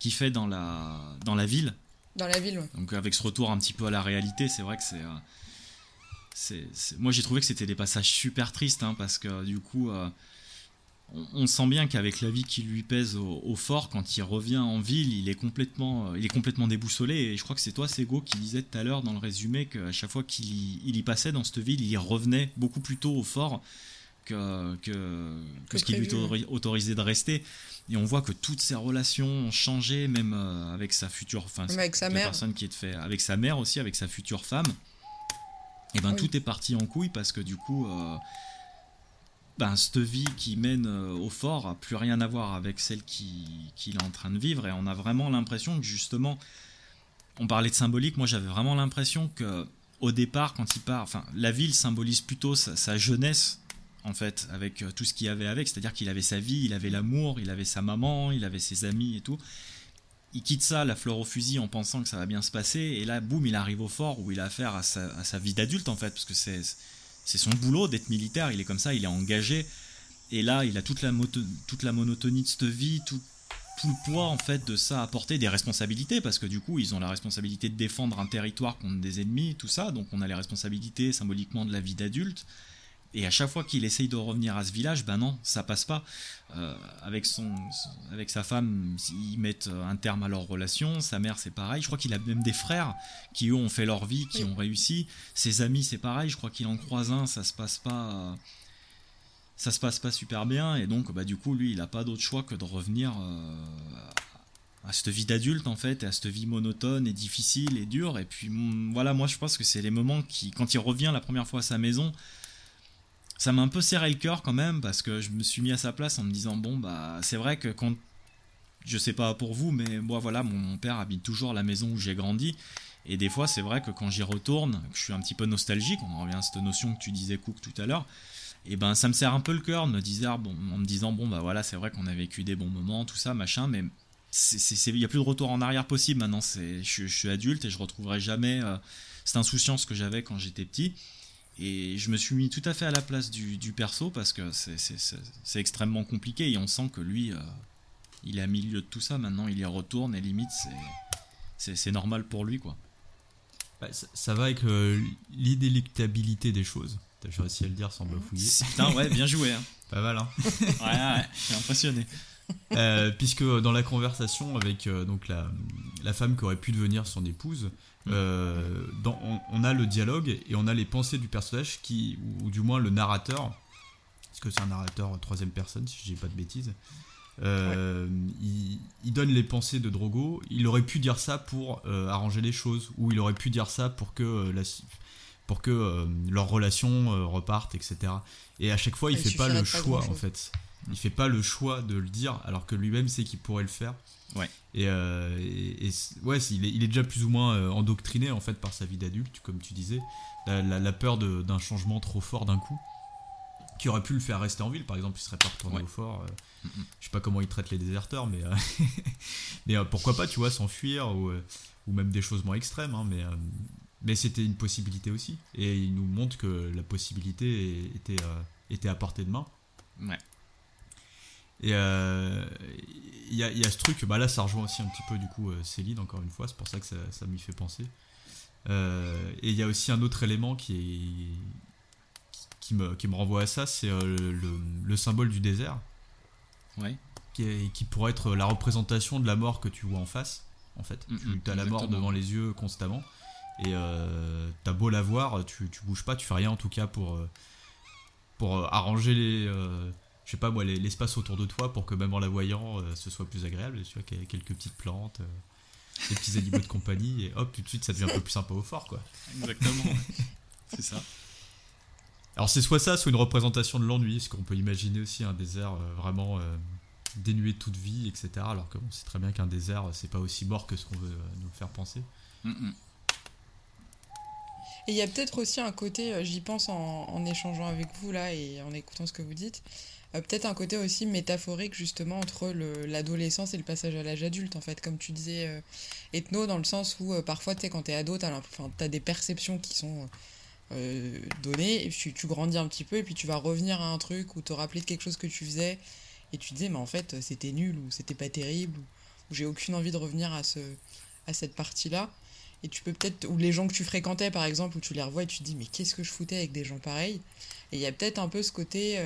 qu'il fait dans la, dans la ville. Dans la ville, oui. Donc, avec ce retour un petit peu à la réalité, c'est vrai que c'est. Moi, j'ai trouvé que c'était des passages super tristes, hein, parce que du coup. Euh, on, sent bien qu'avec la vie qui lui pèse au, fort, quand il revient en ville, il est complètement, euh, il est complètement déboussolé. Et je crois que c'est toi, Sego, qui disait tout à l'heure dans le résumé qu'à chaque fois qu'il y, passait dans cette ville, il revenait beaucoup plus tôt au fort que, que, ce qui lui autorisait de rester. Et on voit que toutes ses relations ont changé, même euh, avec sa future, enfin, avec sa mère, personne qui est fait, avec sa mère aussi, avec sa future femme. Et ben tout est parti en couille parce que du coup. Euh, ben, cette vie qui mène euh, au fort a plus rien à voir avec celle qu'il est en train de vivre. Et on a vraiment l'impression que justement on parlait de symbolique. Moi j'avais vraiment l'impression que au départ quand il part enfin la ville symbolise plutôt sa, jeunesse en fait avec euh, tout ce qu'il y avait avec. C'est-à-dire qu'il avait sa vie il avait l'amour il avait sa maman il avait ses amis et tout il quitte ça, la fleur au fusil, en pensant que ça va bien se passer, et là, boum, il arrive au fort où il a affaire à sa, vie d'adulte, en fait, parce que c'est son boulot d'être militaire, il est comme ça, il est engagé. Et là, il a toute la, toute la monotonie de cette vie, tout, tout, le poids en fait de ça à porter, des responsabilités, parce que du coup, ils ont la responsabilité de défendre un territoire contre des ennemis, tout ça. Donc on a les responsabilités symboliquement de la vie d'adulte. Et à chaque fois qu'il essaye de revenir à ce village, ben non, ça passe pas. Euh, avec, son, avec sa femme, ils mettent un terme à leur relation. Sa mère, c'est pareil. Je crois qu'il a même des frères qui, eux, ont fait leur vie, qui ont réussi. Ses amis, c'est pareil. Je crois qu'il en croise un, ça se passe pas. ça se passe pas super bien. Et donc, bah, du coup, lui, il a pas d'autre choix que de revenir euh, à cette vie d'adulte, en fait, et à cette vie monotone et difficile et dure. Et puis, mm, voilà, moi, je pense que c'est les moments qui, quand il revient la première fois à sa maison, ça m'a un peu serré le cœur quand même parce que je me suis mis à sa place en me disant bon bah c'est vrai que quand je sais pas pour vous mais moi voilà mon, père habite toujours la maison où j'ai grandi. Et des fois c'est vrai que quand j'y retourne je suis un petit peu nostalgique on en revient à cette notion que tu disais Cook tout à l'heure et ben ça me serre un peu le cœur me disant bon en me disant bon bah voilà c'est vrai qu'on a vécu des bons moments tout ça machin mais il n'y a plus de retour en arrière possible maintenant. C'est je, suis adulte et je retrouverai jamais euh, cette insouciance que j'avais quand j'étais petit et je me suis mis tout à fait à la place du, perso parce que c'est extrêmement compliqué et on sent que lui, euh, il est à milieu de tout ça maintenant, il y retourne et limite c'est normal pour lui quoi. Bah, ça, va avec euh, des choses. T'as réussi à le dire sans bafouiller. Putain, ouais, bien joué. Hein. Pas mal, hein. ouais, ouais, je suis impressionné. Euh, puisque dans la conversation avec donc la, la, femme qui aurait pu devenir son épouse, euh, dans, on, a le dialogue et on a les pensées du personnage qui, ou, du moins le narrateur, parce que c'est un narrateur troisième personne si je dis pas de bêtises. Euh, il, donne les pensées de Drogo. Il aurait pu dire ça pour euh, arranger les choses, ou il aurait pu dire ça pour que la, pour que leur relation reparte, etc. Et à chaque fois, il, fait pas le choix en fait. Il fait pas le choix de le dire, alors que lui-même sait qu'il pourrait le faire. Ouais. Et, euh, et- et c- ouais, il est, il est déjà plus ou moins euh, endoctriné en fait par sa vie d'adulte, comme tu disais. La, la- la peur d'un changement trop fort d'un coup, qui aurait pu le faire rester en ville, par exemple, il serait pas retourné Ouais. au fort. euh, Mhm. je sais pas comment il traite les déserteurs, mais, euh, mais pourquoi pas, tu vois, s'enfuir ou, ou même des choses moins extrêmes, hein, mais, mais c'était une possibilité aussi. Et il nous montre que la possibilité était, était à portée de main. Ouais. Et euh, il y, a, il y a ce truc, bah là ça rejoint aussi un petit peu du coup euh, Céline encore une fois, c'est pour ça que ça, ça m'y fait penser. Euh, et il y a aussi un autre élément qui, est, qui, me, qui me renvoie à ça, c'est euh, le, le- le symbole du désert, Ouais. qui, est- qui pourrait être la représentation de la mort que tu vois en face, en fait. Mhm, tu as la mort devant les yeux constamment, et euh, t'as beau la voir, tu, tu bouges pas, tu fais rien en tout cas pour, euh, pour euh, arranger les... je sais pas moi, les- l'espace autour de toi pour que même en la voyant, euh, ce soit plus agréable. Tu vois, qu'il y ait quelques petites plantes, euh, des petits animaux de compagnie, et hop, tout de suite, ça devient un peu plus sympa au fort, quoi. Exactement. c'est ça. Alors, c'est soit ça, soit une représentation de l'ennui, ce qu'on peut imaginer aussi un désert euh, vraiment euh, dénué de toute vie, etc. Alors que bon, c'est très bien qu'un désert, c'est pas aussi mort que ce qu'on veut euh, nous faire penser. Mm, mm. Et il y a peut-être aussi un côté, j'y pense en, en échangeant avec vous là et en écoutant ce que vous dites, euh, peut-être un côté aussi métaphorique justement entre le- l'adolescence et le passage à l'âge adulte en fait, comme tu disais, euh, ethno, dans le sens où euh, parfois tu sais quand t'es ado, t'as des perceptions qui sont données et puis tu grandis un petit peu et puis tu vas revenir à un truc ou te rappeler de quelque chose que tu faisais et tu disais mais en fait c'était nul ou c'était pas terrible ou, j'ai aucune envie de revenir à, ce, à cette partie-là. Et tu peux peut-être, ou les gens que tu fréquentais par exemple, où tu les revois et tu te dis, mais qu'est-ce que je foutais avec des gens pareils? Et il y a peut-être un peu ce côté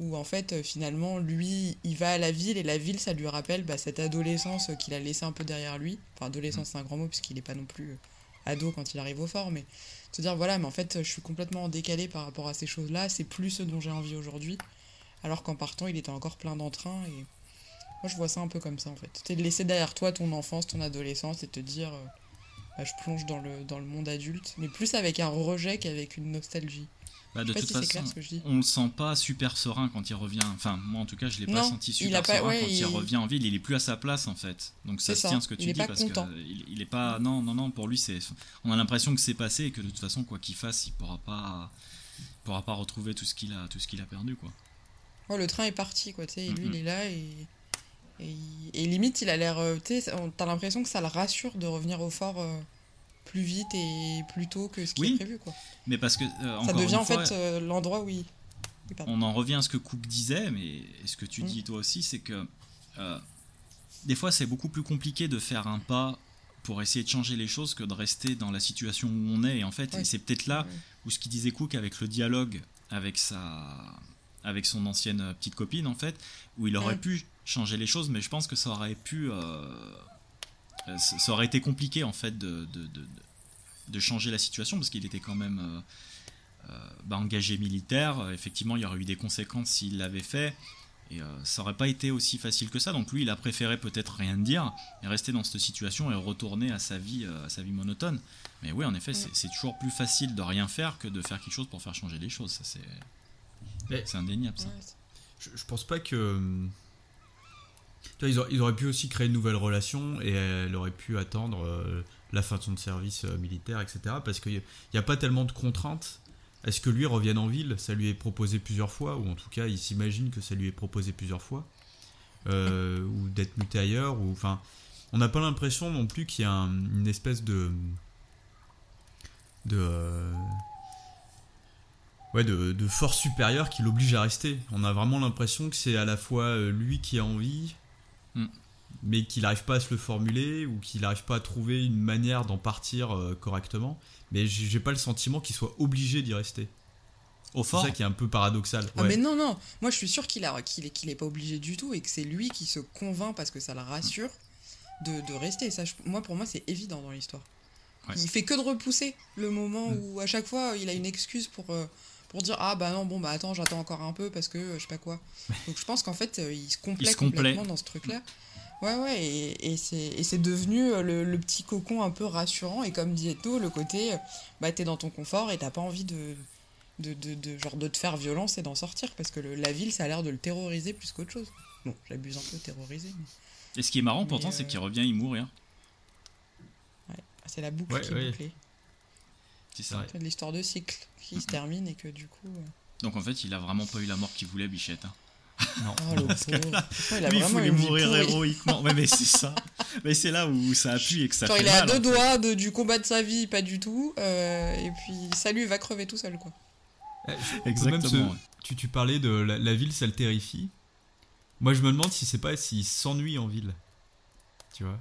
où en fait, euh, finalement, lui, il va à la ville et la ville, ça lui rappelle bah, cette adolescence euh, qu'il a laissée un peu derrière lui. Enfin, adolescence, c'est un grand mot, puisqu'il n'est pas non plus euh, ado quand il arrive au fort, mais se dire, voilà, mais en fait, je suis complètement en décalé par rapport à ces choses-là, c'est plus ce dont j'ai envie aujourd'hui. Alors qu'en partant, il était encore plein d'entrain et. Moi, je vois ça un peu comme ça en fait. C'est de laisser derrière toi ton enfance, ton adolescence et te dire. bah, je plonge dans le, dans le monde adulte, mais plus avec un rejet qu'avec une nostalgie. Bah, de toute si façon, on le sent pas super serein quand il revient. Enfin, moi en tout cas, je l'ai pas senti super pas- serein ouais, quand il... il- revient en ville. Il est plus à sa place en fait. Donc ça se tient ce que tu dis parce que il, est pas. Non, non, non. Pour lui, c'est. On a l'impression que c'est passé et que de toute façon, quoi qu'il fasse, il pourra pas. il pourra pas retrouver tout ce qu'il a, tout ce qu'il a perdu quoi. Ouais, le train est parti, quoi, tu sais, lui, il est là, et, et, il- et limite, il a l'air, euh, tu t'as l'impression que ça le rassure de revenir au fort euh, plus vite et plus tôt que ce qui Oui, est prévu, quoi. Mais parce que euh, Ça devient en fois, fait euh, l'endroit où il... Oui, on en revient à ce que Cook disait, mais ce que tu Mm. dis toi aussi, c'est que euh, des fois c'est beaucoup plus compliqué de faire un pas pour essayer de changer les choses que de rester dans la situation où on est. Et en fait, c'est peut-être là où ce qu'il disait Cook avec le dialogue avec sa avec son ancienne petite copine en fait, où il aurait Ouais. pu changer les choses, mais je pense que ça aurait pu ça ça aurait été compliqué en fait de, de, de, changer la situation parce qu'il était quand même euh, euh, bah, engagé militaire. Effectivement, il y aurait eu des conséquences s'il l'avait fait. Et euh, ça aurait pas été aussi facile que ça. Donc lui, il a préféré peut-être rien dire et rester dans cette situation et retourner à sa vie, euh, à sa vie monotone. Mais oui, en effet, c'est- c'est toujours plus facile de rien faire que de faire quelque chose pour faire changer les choses. Ça, c'est indéniable. Ça. Ouais, Je, je pense pas que. Ils, auraient, pu aussi créer une nouvelle relation et elle aurait pu attendre euh, la fin de son service euh, militaire, etc. Parce qu'il n'y a pas tellement de contraintes. Est-ce que lui revienne en ville? Ça lui est proposé plusieurs fois, ou en tout cas, il s'imagine que ça lui est proposé plusieurs fois. Euh, ou d'être muté ailleurs. On n'a pas l'impression non plus qu'il y a un- une espèce de. de. ouais, de, force supérieure qui l'oblige à rester. On a vraiment l'impression que c'est à la fois lui qui a envie, Mm. mais qu'il n'arrive pas à se le formuler ou qu'il n'arrive pas à trouver une manière d'en partir euh, correctement. Mais j'ai pas le sentiment qu'il soit obligé d'y rester. Au C'est ça qui est un peu paradoxal. Ah Ouais. mais non, non, moi je suis sûre qu'il a, qu'il est, qu'il est pas obligé du tout et que c'est lui qui se convainc parce que ça le rassure de, de rester. Ça, je- moi, pour moi, c'est évident dans l'histoire. Ouais. Il fait que de repousser le moment Mm. où à chaque fois il a une excuse pour, euh, pour dire Ah bah non, bon bah attends, j'attends encore un peu parce que euh, je sais pas quoi. Donc je pense qu'en fait euh, il se Il complaît. complètement dans ce truc-là. Ouais, ouais, et, et c'est et c'est devenu euh, le, le petit cocon un peu rassurant. Et comme dit Eto, le côté bah t'es dans ton confort et t'as pas envie de, de, de, de- genre de te faire violence et d'en sortir parce que le- la ville ça a l'air de le terroriser plus qu'autre chose. Bon, j'abuse un peu terroriser. Mais... Et ce qui est marrant Mais, pourtant, euh, c'est qu'il revient y mourir. Ah, C'est la boucle Ouais, qui est ouais. bouclée. C'est ça. C'est de l'histoire de cycle qui se termine et que du coup. euh, Donc en fait, il a vraiment pas eu la mort qu'il voulait, Bichette. hein. Non. Oh le pauvre. Franchement, il a Lui, il vraiment voulait mourir héroïquement. Ouais, mais c'est ça. Mais c'est là où ça appuie et que ça Genre, fait il est à mal, deux en fait. doigts de, du combat de sa vie, pas du tout. euh, et puis, salut, il va crever tout seul, quoi. Eh, Exactement. même ce- ouais. tu, tu parlais de la, la ville, ça le terrifie. Moi, je me demande si c'est pas s'il s'ennuie en ville. Tu vois?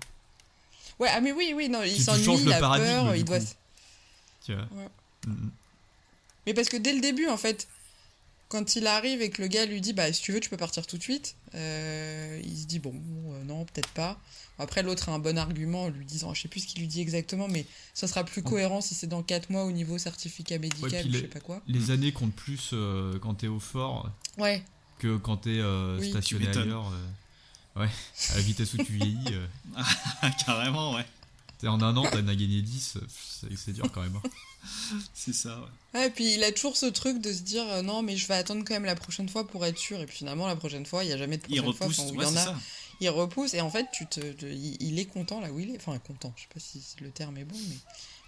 Ouais, ah mais oui, oui, non, il s'ennuie, changes il le a paradigme, peur, il doit... coup. Tu vois Ouais. Mm, Mais parce que dès le début, en fait, quand il arrive et que le gars lui dit, bah si tu veux, tu peux partir tout de suite, euh, il se dit, bon, euh, non, peut-être pas. Après, l'autre a un bon argument en lui disant, je sais plus ce qu'il lui dit exactement, mais ça sera plus cohérent si c'est dans 4 mois au niveau certificat médical, ou je les- sais pas quoi. Les années comptent plus euh, quand t'es au fort Ouais, que quand t'es euh, Oui. stationné ailleurs. euh, ouais, à la vitesse où tu vieillis. euh, Carrément, ouais. T'sais, en un an, t'en as gagné 10. euh, c'est- dur quand même. hein. C'est ça, ouais. Ouais, et puis il a toujours ce truc de se dire euh, non, mais je vais attendre quand même la prochaine fois pour être sûr. Et puis finalement, la prochaine fois, il n'y a jamais de Il prochaine fois. repousse. Enfin, où il y en a, ça. il repousse. Et en fait, tu te, te- il, il est content là où il est. Enfin, content, je sais pas si le terme est bon, mais,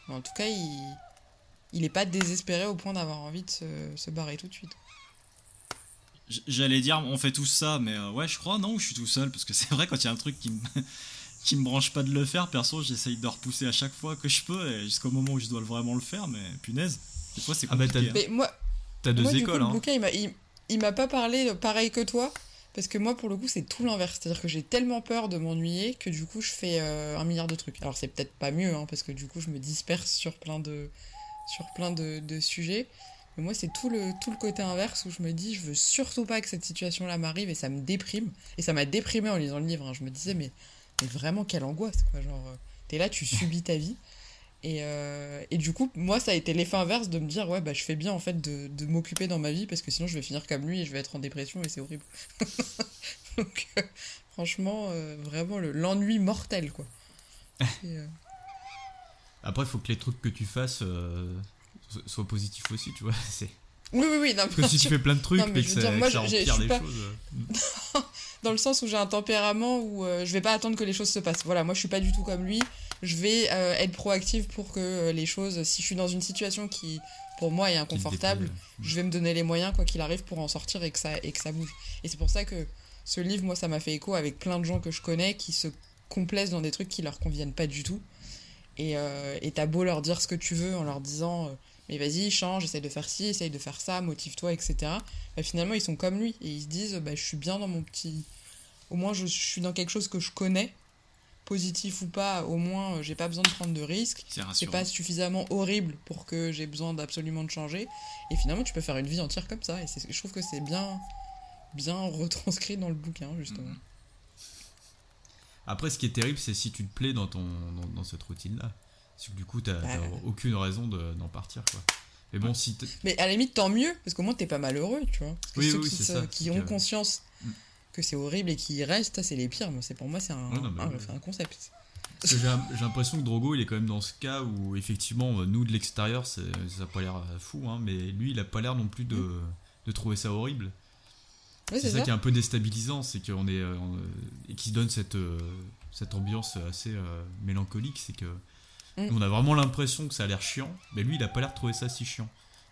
mais en tout cas, il, il est pas désespéré au point d'avoir envie de se, se barrer tout de suite. J'allais dire, on fait tous ça, mais euh, ouais, je crois, non, je suis tout seul, parce que c'est vrai, quand il y a un truc qui me, qui me branche pas de le faire, perso, j'essaye de repousser à chaque fois que je peux, et jusqu'au moment où je dois vraiment le faire, mais punaise, des fois c'est Ah bah, compliqué. t'as- hein. Mais moi, T'as deux moi du coup, écoles. le hein. bouquin, il m'a, il, il m'a pas parlé pareil que toi. Parce que moi, pour le coup, c'est tout l'inverse. C'est-à-dire que j'ai tellement peur de m'ennuyer que du coup, je fais euh, un milliard de trucs. Alors, c'est peut-être pas mieux, hein, parce que du coup, je me disperse sur plein de, sur plein de, de sujets. Mais moi, c'est tout le, tout le côté inverse où je me dis, je veux surtout pas que cette situation-là m'arrive et ça me déprime. Et ça m'a déprimé en lisant le livre. hein. Je me disais, mais, mais vraiment, quelle angoisse, quoi. Genre, euh, t'es là, tu subis ta vie. Et, euh, et du coup, moi, ça a été l'effet inverse de me dire, ouais, bah, je fais bien en fait de, de m'occuper dans ma vie parce que sinon je vais finir comme lui et je vais être en dépression et c'est horrible. Donc, euh, franchement, euh, vraiment le- l'ennui mortel, quoi. Et, Après, il faut que les trucs que tu fasses so- soient positifs aussi, tu vois. C'est Oui, oui, oui, non, parce que si tu fais plein de trucs Non, mais mais je que ça, dire, moi, que ça empire les pas- choses. dans le sens où j'ai un tempérament où euh, je vais pas attendre que les choses se passent. Voilà, moi je suis pas du tout comme lui. Je vais euh, être proactive pour que euh, les choses, si je suis dans une situation qui pour moi est inconfortable, je vais me donner les moyens quoi qu'il arrive pour en sortir et que ça et que ça bouge. Et c'est pour ça que ce livre, moi, ça m'a fait écho avec plein de gens que je connais qui se complaisent dans des trucs qui leur conviennent pas du tout. Et euh, et t'as beau leur dire ce que tu veux en leur disant mais vas-y change, essaye de faire ci, essaye de faire ça, motive-toi, etc. Bah, finalement ils sont comme lui et ils se disent bah je suis bien dans mon petit, au moins je, je suis dans quelque chose que je connais, positif ou pas, au moins euh, j'ai pas besoin de prendre de risques C'est pas suffisamment horrible pour que j'ai besoin d'absolument de changer. Et finalement, tu peux faire une vie entière comme ça. Et je trouve que c'est bien, bien retranscrit dans le bouquin, justement. Mhm. Après, ce qui est terrible, c'est si tu te plais dans, ton, dans, dans cette routine-là. Que du coup, t'as Bah, aucune raison de- d'en partir, quoi. Mais bon, si Mais à la limite, tant mieux, parce qu'au moins, t'es pas malheureux, tu vois. Parce que Oui, ceux oui, qui, ça, qui ont que- conscience Mm. que c'est horrible et qui y restent, c'est les pires. Moi, pour moi, c'est un, Ouais, non, mais un- oui. c'est un concept. j'ai l'impression que Drogo, il est quand même dans ce cas où, effectivement, nous, de l'extérieur, ça a pas l'air fou, hein, mais lui, il a pas l'air non plus de, de trouver ça horrible. Oui, c'est ça, ça. qui est un peu déstabilisant, c'est qu'on est, euh, on- et qui donne cette, euh, cette ambiance assez euh, mélancolique, c'est que Mm. on a vraiment l'impression que ça a l'air chiant, mais lui, il a pas l'air de trouver ça si chiant.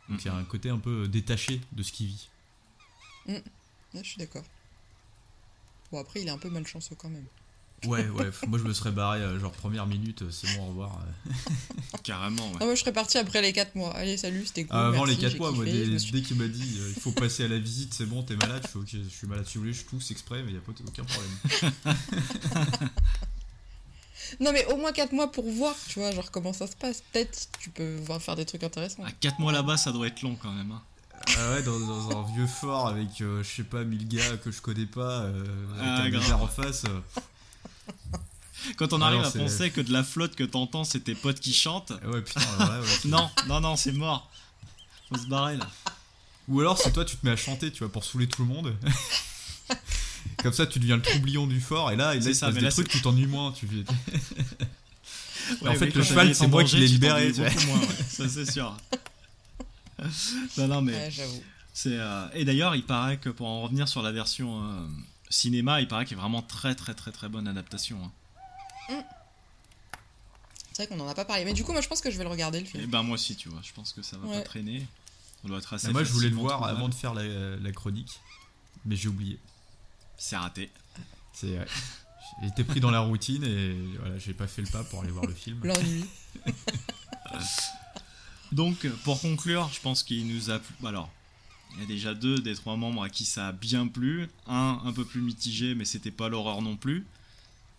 Donc il y a un côté un peu détaché de ce qu'il vit. Ouais, je suis d'accord. Bon, après, il est un peu malchanceux quand même. Ouais, ouais, moi je me serais barré, euh, genre première minute, euh, c'est bon, au revoir. euh. Carrément, ouais. Ah, moi, je serais parti après les 4 mois. Allez, salut, c'était cool. Ah, avant merci, les 4 j'ai mois, moi, dès, suis- qu'il m'a dit euh, il faut passer à la visite, c'est bon, t'es malade, je fais ok, je suis malade, si vous voulez, je tousse exprès, mais il n'y a pas aucun problème. Non, mais au moins 4 mois pour voir, tu vois, genre comment ça se passe. Peut-être tu peux voir faire des trucs intéressants. À 4 mois là-bas, ça doit être long quand même. hein. Ah ouais, dans, dans un vieux fort avec, euh, je sais pas, 1000 gars que je connais pas, euh, Ah, avec un grave. désert en face. euh, Quand on Ah arrive non, à c'est- penser que de la flotte que t'entends, c'est tes potes qui chantent. ah ouais, putain, ouais, c'est- Non, non, non, c'est mort. Faut se barrer là. Ou alors, c'est toi, tu te mets à chanter, tu vois, pour saouler tout le monde. Comme ça, tu deviens le troublion du fort, et là, il C'est se ça, passe mais des là, trucs, tu t'ennuies moins. Tu... Ouais, En fait, le cheval, c'est moi qui l'ai libéré, tu moins, ouais, ça c'est sûr. non, non, mais Ouais, j'avoue. euh, Et d'ailleurs, il paraît que pour en revenir sur la version euh, cinéma, il paraît qu'il y a vraiment très très très très bonne adaptation. hein. C'est vrai qu'on en a pas parlé. Mais du coup, moi, je pense que je vais le regarder le Et film. ben moi aussi, tu vois, je pense que ça va Ouais. pas traîner. On doit être assez moi, je voulais le voir avant de faire la, la chronique, mais j'ai oublié. C'est raté. C'est. J'ai été pris dans la routine et voilà, j'ai pas fait le pas pour aller voir le film. L'ennui. Donc, pour conclure, je pense qu'il nous a plu. Alors, il y a déjà deux des trois membres à qui ça a bien plu. Un un peu plus mitigé, mais c'était pas l'horreur non plus.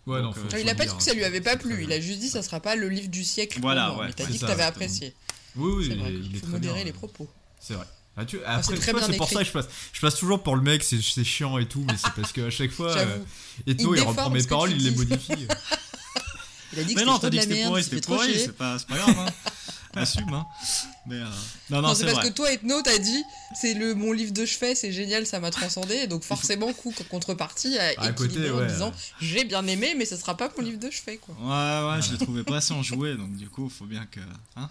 Ouais, Donc, non, euh, faut- il faut a le pas dire, dit que ça lui avait pas plu. Il a juste dit que ça sera pas le livre du siècle. Voilà, ouais, Mais t'as dit que ça, t'avais apprécié. Oui, oui, C'est il, vrai il est faut très modérer bien. les propos. C'est vrai. Ah, tu- Ah, c'est après, c'est pour écrit. ça que je passe, je passe toujours pour le mec, c'est c'est chiant et tout, mais c'est parce qu'à chaque fois, euh. Ethno, Il il, reprend mes paroles, il les modifie. Il a dit que Mais non, t'as dit que c'était pourri, c'était pourri, c'est pas, c'est pas grave. Hein. Assume, hein. Mais euh, non, non, Non, c'est c'est parce vrai. que toi, Ethno, t'as dit c'est le mon livre de chevet, c'est génial, ça m'a transcendé. Donc forcément, coup contrepartie a À côté, en disant j'ai bien aimé, mais ce sera pas mon livre de chevet, quoi. Ouais, ouais, je l'ai trouvé pas assez enjoué, donc du coup, faut bien que. Hein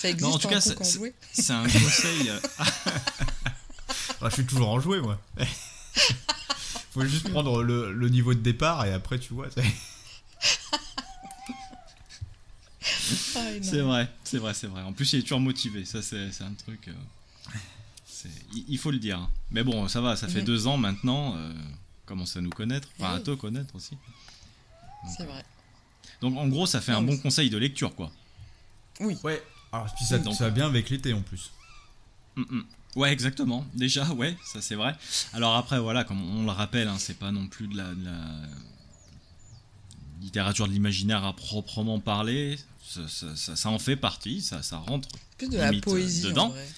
Ça existe Non, en tout cas, c'est- quand c'est- jouer. c'est un conseil. euh, je suis toujours enjoué, moi. Faut juste prendre le, le niveau de départ et après, tu vois. c'est- Ah. C'est vrai, c'est vrai, c'est vrai. En plus, il est toujours motivé. Ça, c'est c'est un truc. euh, c'est- il, il faut le dire. hein. Mais bon, ça va, ça fait deux ans maintenant. Euh, commence à nous connaître. Enfin, à te connaître aussi. C'est vrai. Donc, en gros, ça fait Non, un bon conseil de lecture, quoi. Oui. Ouais. Alors, puis ça, Donc- ça va bien avec l'été en plus. Mm, mm. Ouais, exactement. Déjà, ouais, ça c'est vrai. Alors après, voilà, comme on le rappelle, hein, c'est pas non plus de la, de la littérature de l'imaginaire à proprement parler. Ça, ça- ça- ça en fait partie, ça, ça rentre. Plus de la euh, poésie. dedans. En vrai.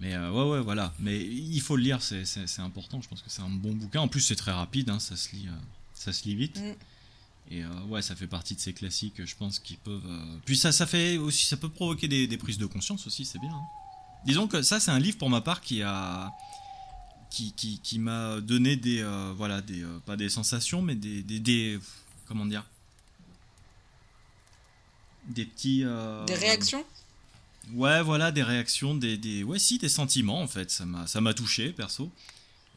Mais euh, ouais, ouais, voilà. Mais il faut le lire, c'est important. Je pense que c'est un bon bouquin. En plus, c'est très rapide, hein, ça, se lit, euh, ça se lit vite. Mm. Et euh, ouais, ça fait partie de ces classiques, je pense, qui peuvent. euh, Puis ça, ça fait aussi, ça peut provoquer des, des prises de conscience aussi, c'est bien. hein. Disons que ça, c'est un livre pour ma part qui a. qui, qui, qui m'a donné des. euh, voilà, des. pas des sensations, mais des. des, des- comment dire Des petits. Des réactions? Ouais, voilà, des réactions, des, des, ouais, si, des sentiments en fait. Ça m'a, ça m'a touché perso.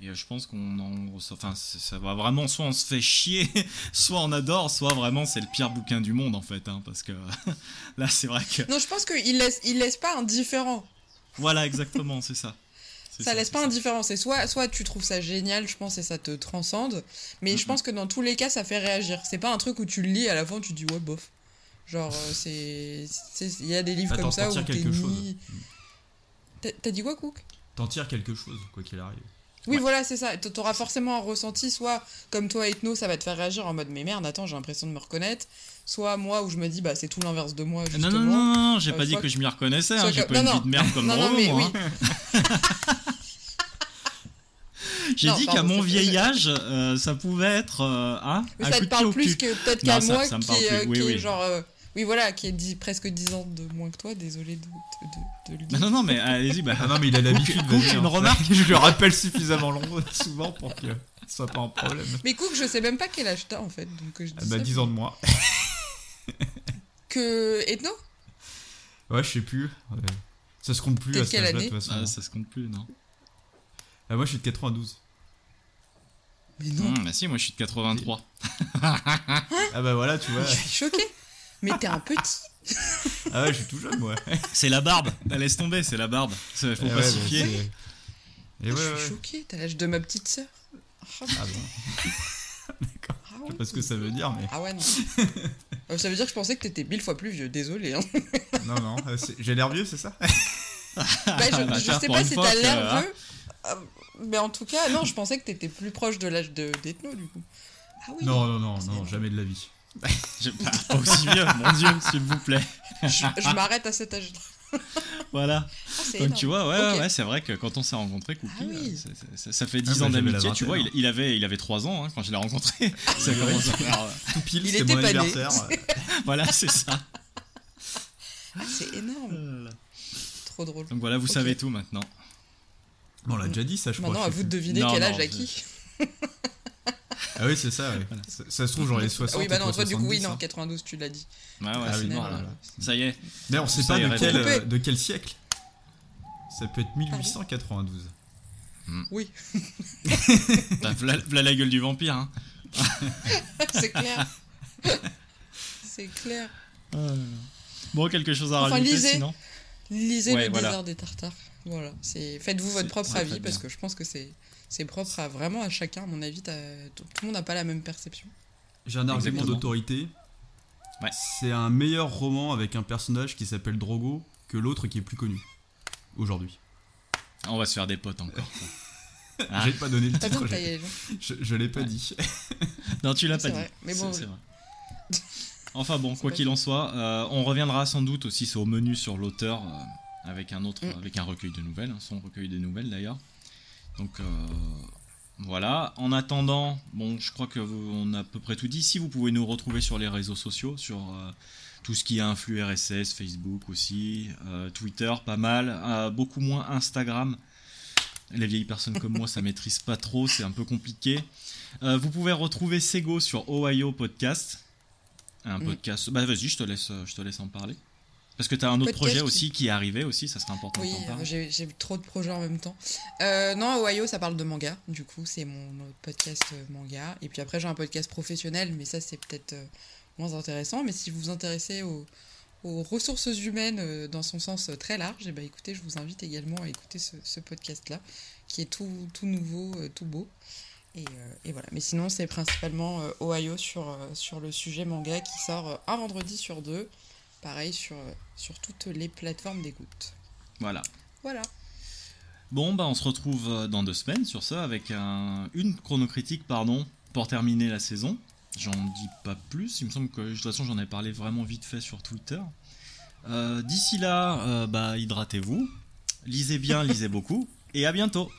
Et euh, je pense qu'on en, enfin, ça va vraiment, soit on se fait chier, soit on adore, soit vraiment c'est le pire bouquin du monde en fait, hein, parce que là c'est vrai que, Non, je pense qu'il laisse, il laisse pas indifférent. voilà, exactement, c'est ça. C'est Ça laisse pas indifférent. C'est soit, soit tu trouves ça génial, je pense, et ça te transcende. Mais je pense que dans tous les cas, ça fait réagir. C'est pas un truc où tu le lis à la fin, tu dis ouais, bof. Genre, euh, c'est. Il y a des livres comme ça où tires t'es quelque chose. ni. T'as- T'as dit quoi, Cook? T'en tires quelque chose, quoi qu'il arrive. Oui, Ouais. voilà, c'est ça. T- T'auras forcément un ressenti, soit comme toi, Ethno, ça va te faire réagir en mode mais merde, attends, j'ai l'impression de me reconnaître. Soit moi, où je me dis bah c'est tout l'inverse de moi. Non, Justement. non, non, non, non, j'ai Euh, pas dit que je m'y reconnaissais, hein, j'ai que- pas une non, vie de merde comme moi, oui. hein. J'ai Non, dit qu'à mon vieil âge, euh, ça pouvait être euh, hein, ça te parle plus que peut-être qu'à moi qui, est, euh, Oui, qui est oui. genre. Euh, oui, voilà, qui est dix- presque 10 ans de moins que toi, désolé de, de, de, de le dire. non, non, mais allez-y, bah, Ah non, mais il a l'habitude. Cook, vas-y, une hein. remarque Je le rappelle suffisamment long, souvent pour que ce soit pas un problème. Mais Cook, je sais même pas quel âge t'as en fait. Donc euh, je dis Ah bah ça, 10 ans de moins. Que Ethno Ouais, je sais plus. Ouais. Ça se compte plus à de quelle âge-là, de toute façon. ah, ça se compte plus, non Ah, moi, je suis de 92. Mais non, Hum, bah si, moi je suis de 83. Ah bah voilà, tu vois. je suis choquée. Mais t'es un petit. Ah ouais, je suis tout jeune, moi. C'est la barbe. Bah, laisse tomber, c'est la barbe. Ça, faut Eh ouais, pacifier. c'est- Et ouais, je ouais. suis choquée, t'as l'âge de ma petite sœur. Ah, Ah bon. D'accord. ah Je ouais. sais pas ce que ça veut dire, mais. Ah ouais, non. Euh, ça veut dire que je pensais que t'étais mille fois plus vieux, désolé. Hein. Non, non. euh, c'est- J'ai l'air vieux, c'est ça Bah, je, bah, sais pas si t'as l'air hein. vieux. euh, mais en tout cas, non, je pensais que t'étais plus proche de l'âge de d'Ethno, du coup. Ah oui. Non, non, non, non, jamais de la vie. Je- bah, pas aussi vieux, mon dieu, s'il vous plaît. Je, je m'arrête à cet âge-là. Voilà. Ah, Donc énorme. tu vois, ouais, Ok. ouais, c'est vrai que quand on s'est rencontrés, Cookie, Ah oui. euh, ça, ça fait 10 Ah ans d'amitié, tu vois, il, hein. il avait, il avait 3 ans hein, quand je l'ai rencontré. ça commence à faire, euh, Tout pile, Il c'était était mon pas né. anniversaire. Voilà, c'est ça. Ah, c'est énorme. Trop drôle. Donc voilà, vous savez tout maintenant. Bon, on l'a déjà dit, ça, je crois. Maintenant, à je sais vous de deviner Non, quel non, âge à je- qui. Ah oui, c'est ça, ouais. Ça, ça se trouve, genre les 60. oui, bah non, toi, du coup, oui, 70, non, hein. 92, tu l'as dit. Ouais, ouais, Ah c'est oui, non, voilà. Ça y est. D'ailleurs, on sait pas de quel, coupé. euh, de quel siècle. Ça peut être 1892. Oui, Bah, V'là v'là la gueule du vampire. Hein. c'est clair. c'est clair. Bon, quelque chose à Enfin, rajouter lisez. sinon Lisez Ouais, le voilà. désert des tartares. Voilà, c'est faites-vous votre C'est propre avis parce bien. que je pense que c'est c'est propre à vraiment à chacun. À mon avis, tout tout le monde n'a pas la même perception. J'ai un argument d'autorité. Ouais. C'est un meilleur roman avec un personnage qui s'appelle Drogo que l'autre qui est plus connu aujourd'hui. On va se faire des potes encore. Ah. J'ai pas donné le titre, je, l'ai pas Ouais. dit. Non, tu l'as pas dit. vrai, mais bon, C'est- oui. c'est vrai. Enfin bon, quoi qu'il en soit, euh, on reviendra sans doute aussi au menu sur l'auteur euh, avec un autre, Mm. avec un recueil de nouvelles, hein, son recueil de nouvelles d'ailleurs. Donc euh, voilà. En attendant, bon, je crois que vous- on a à peu près tout dit. Si vous pouvez nous retrouver sur les réseaux sociaux, sur euh, tout ce qui est influx RSS, Facebook aussi, euh, Twitter, pas mal, beaucoup moins Instagram. Les vieilles personnes comme moi, ça maîtrise pas trop, c'est un peu compliqué. Vous pouvez retrouver Sego sur Ohio Podcast. Un Mm. podcast. Bah vas-y, je te laisse, je te laisse en parler. Parce que tu as un autre Podcast projet aussi qui est arrivé aussi, ça serait important Oui, euh, j'ai trop de projets en même temps. Euh, non, Ohio, ça parle de manga. Du coup, c'est mon podcast euh, manga. Et puis après, j'ai un podcast professionnel, mais ça, c'est peut-être moins intéressant. Mais si vous vous intéressez aux, aux ressources humaines dans son sens très large, et ben écoutez, je vous invite également à écouter ce, ce podcast-là, qui est tout, tout nouveau, tout beau. Et, et voilà. Mais sinon, c'est principalement Ohio sur, sur le sujet manga qui sort un vendredi sur deux. Pareil sur, sur toutes les plateformes d'écoute. Voilà. Voilà. Bon, bah on se retrouve euh, dans deux semaines sur ça avec un, une chronocritique, pardon, pour terminer la saison. J'en dis pas plus, il me semble que de toute façon j'en ai parlé vraiment vite fait sur Twitter. Euh, D'ici là, euh, bah hydratez-vous, lisez bien, lisez beaucoup, et à bientôt.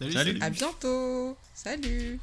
Salut. À bientôt. Salut.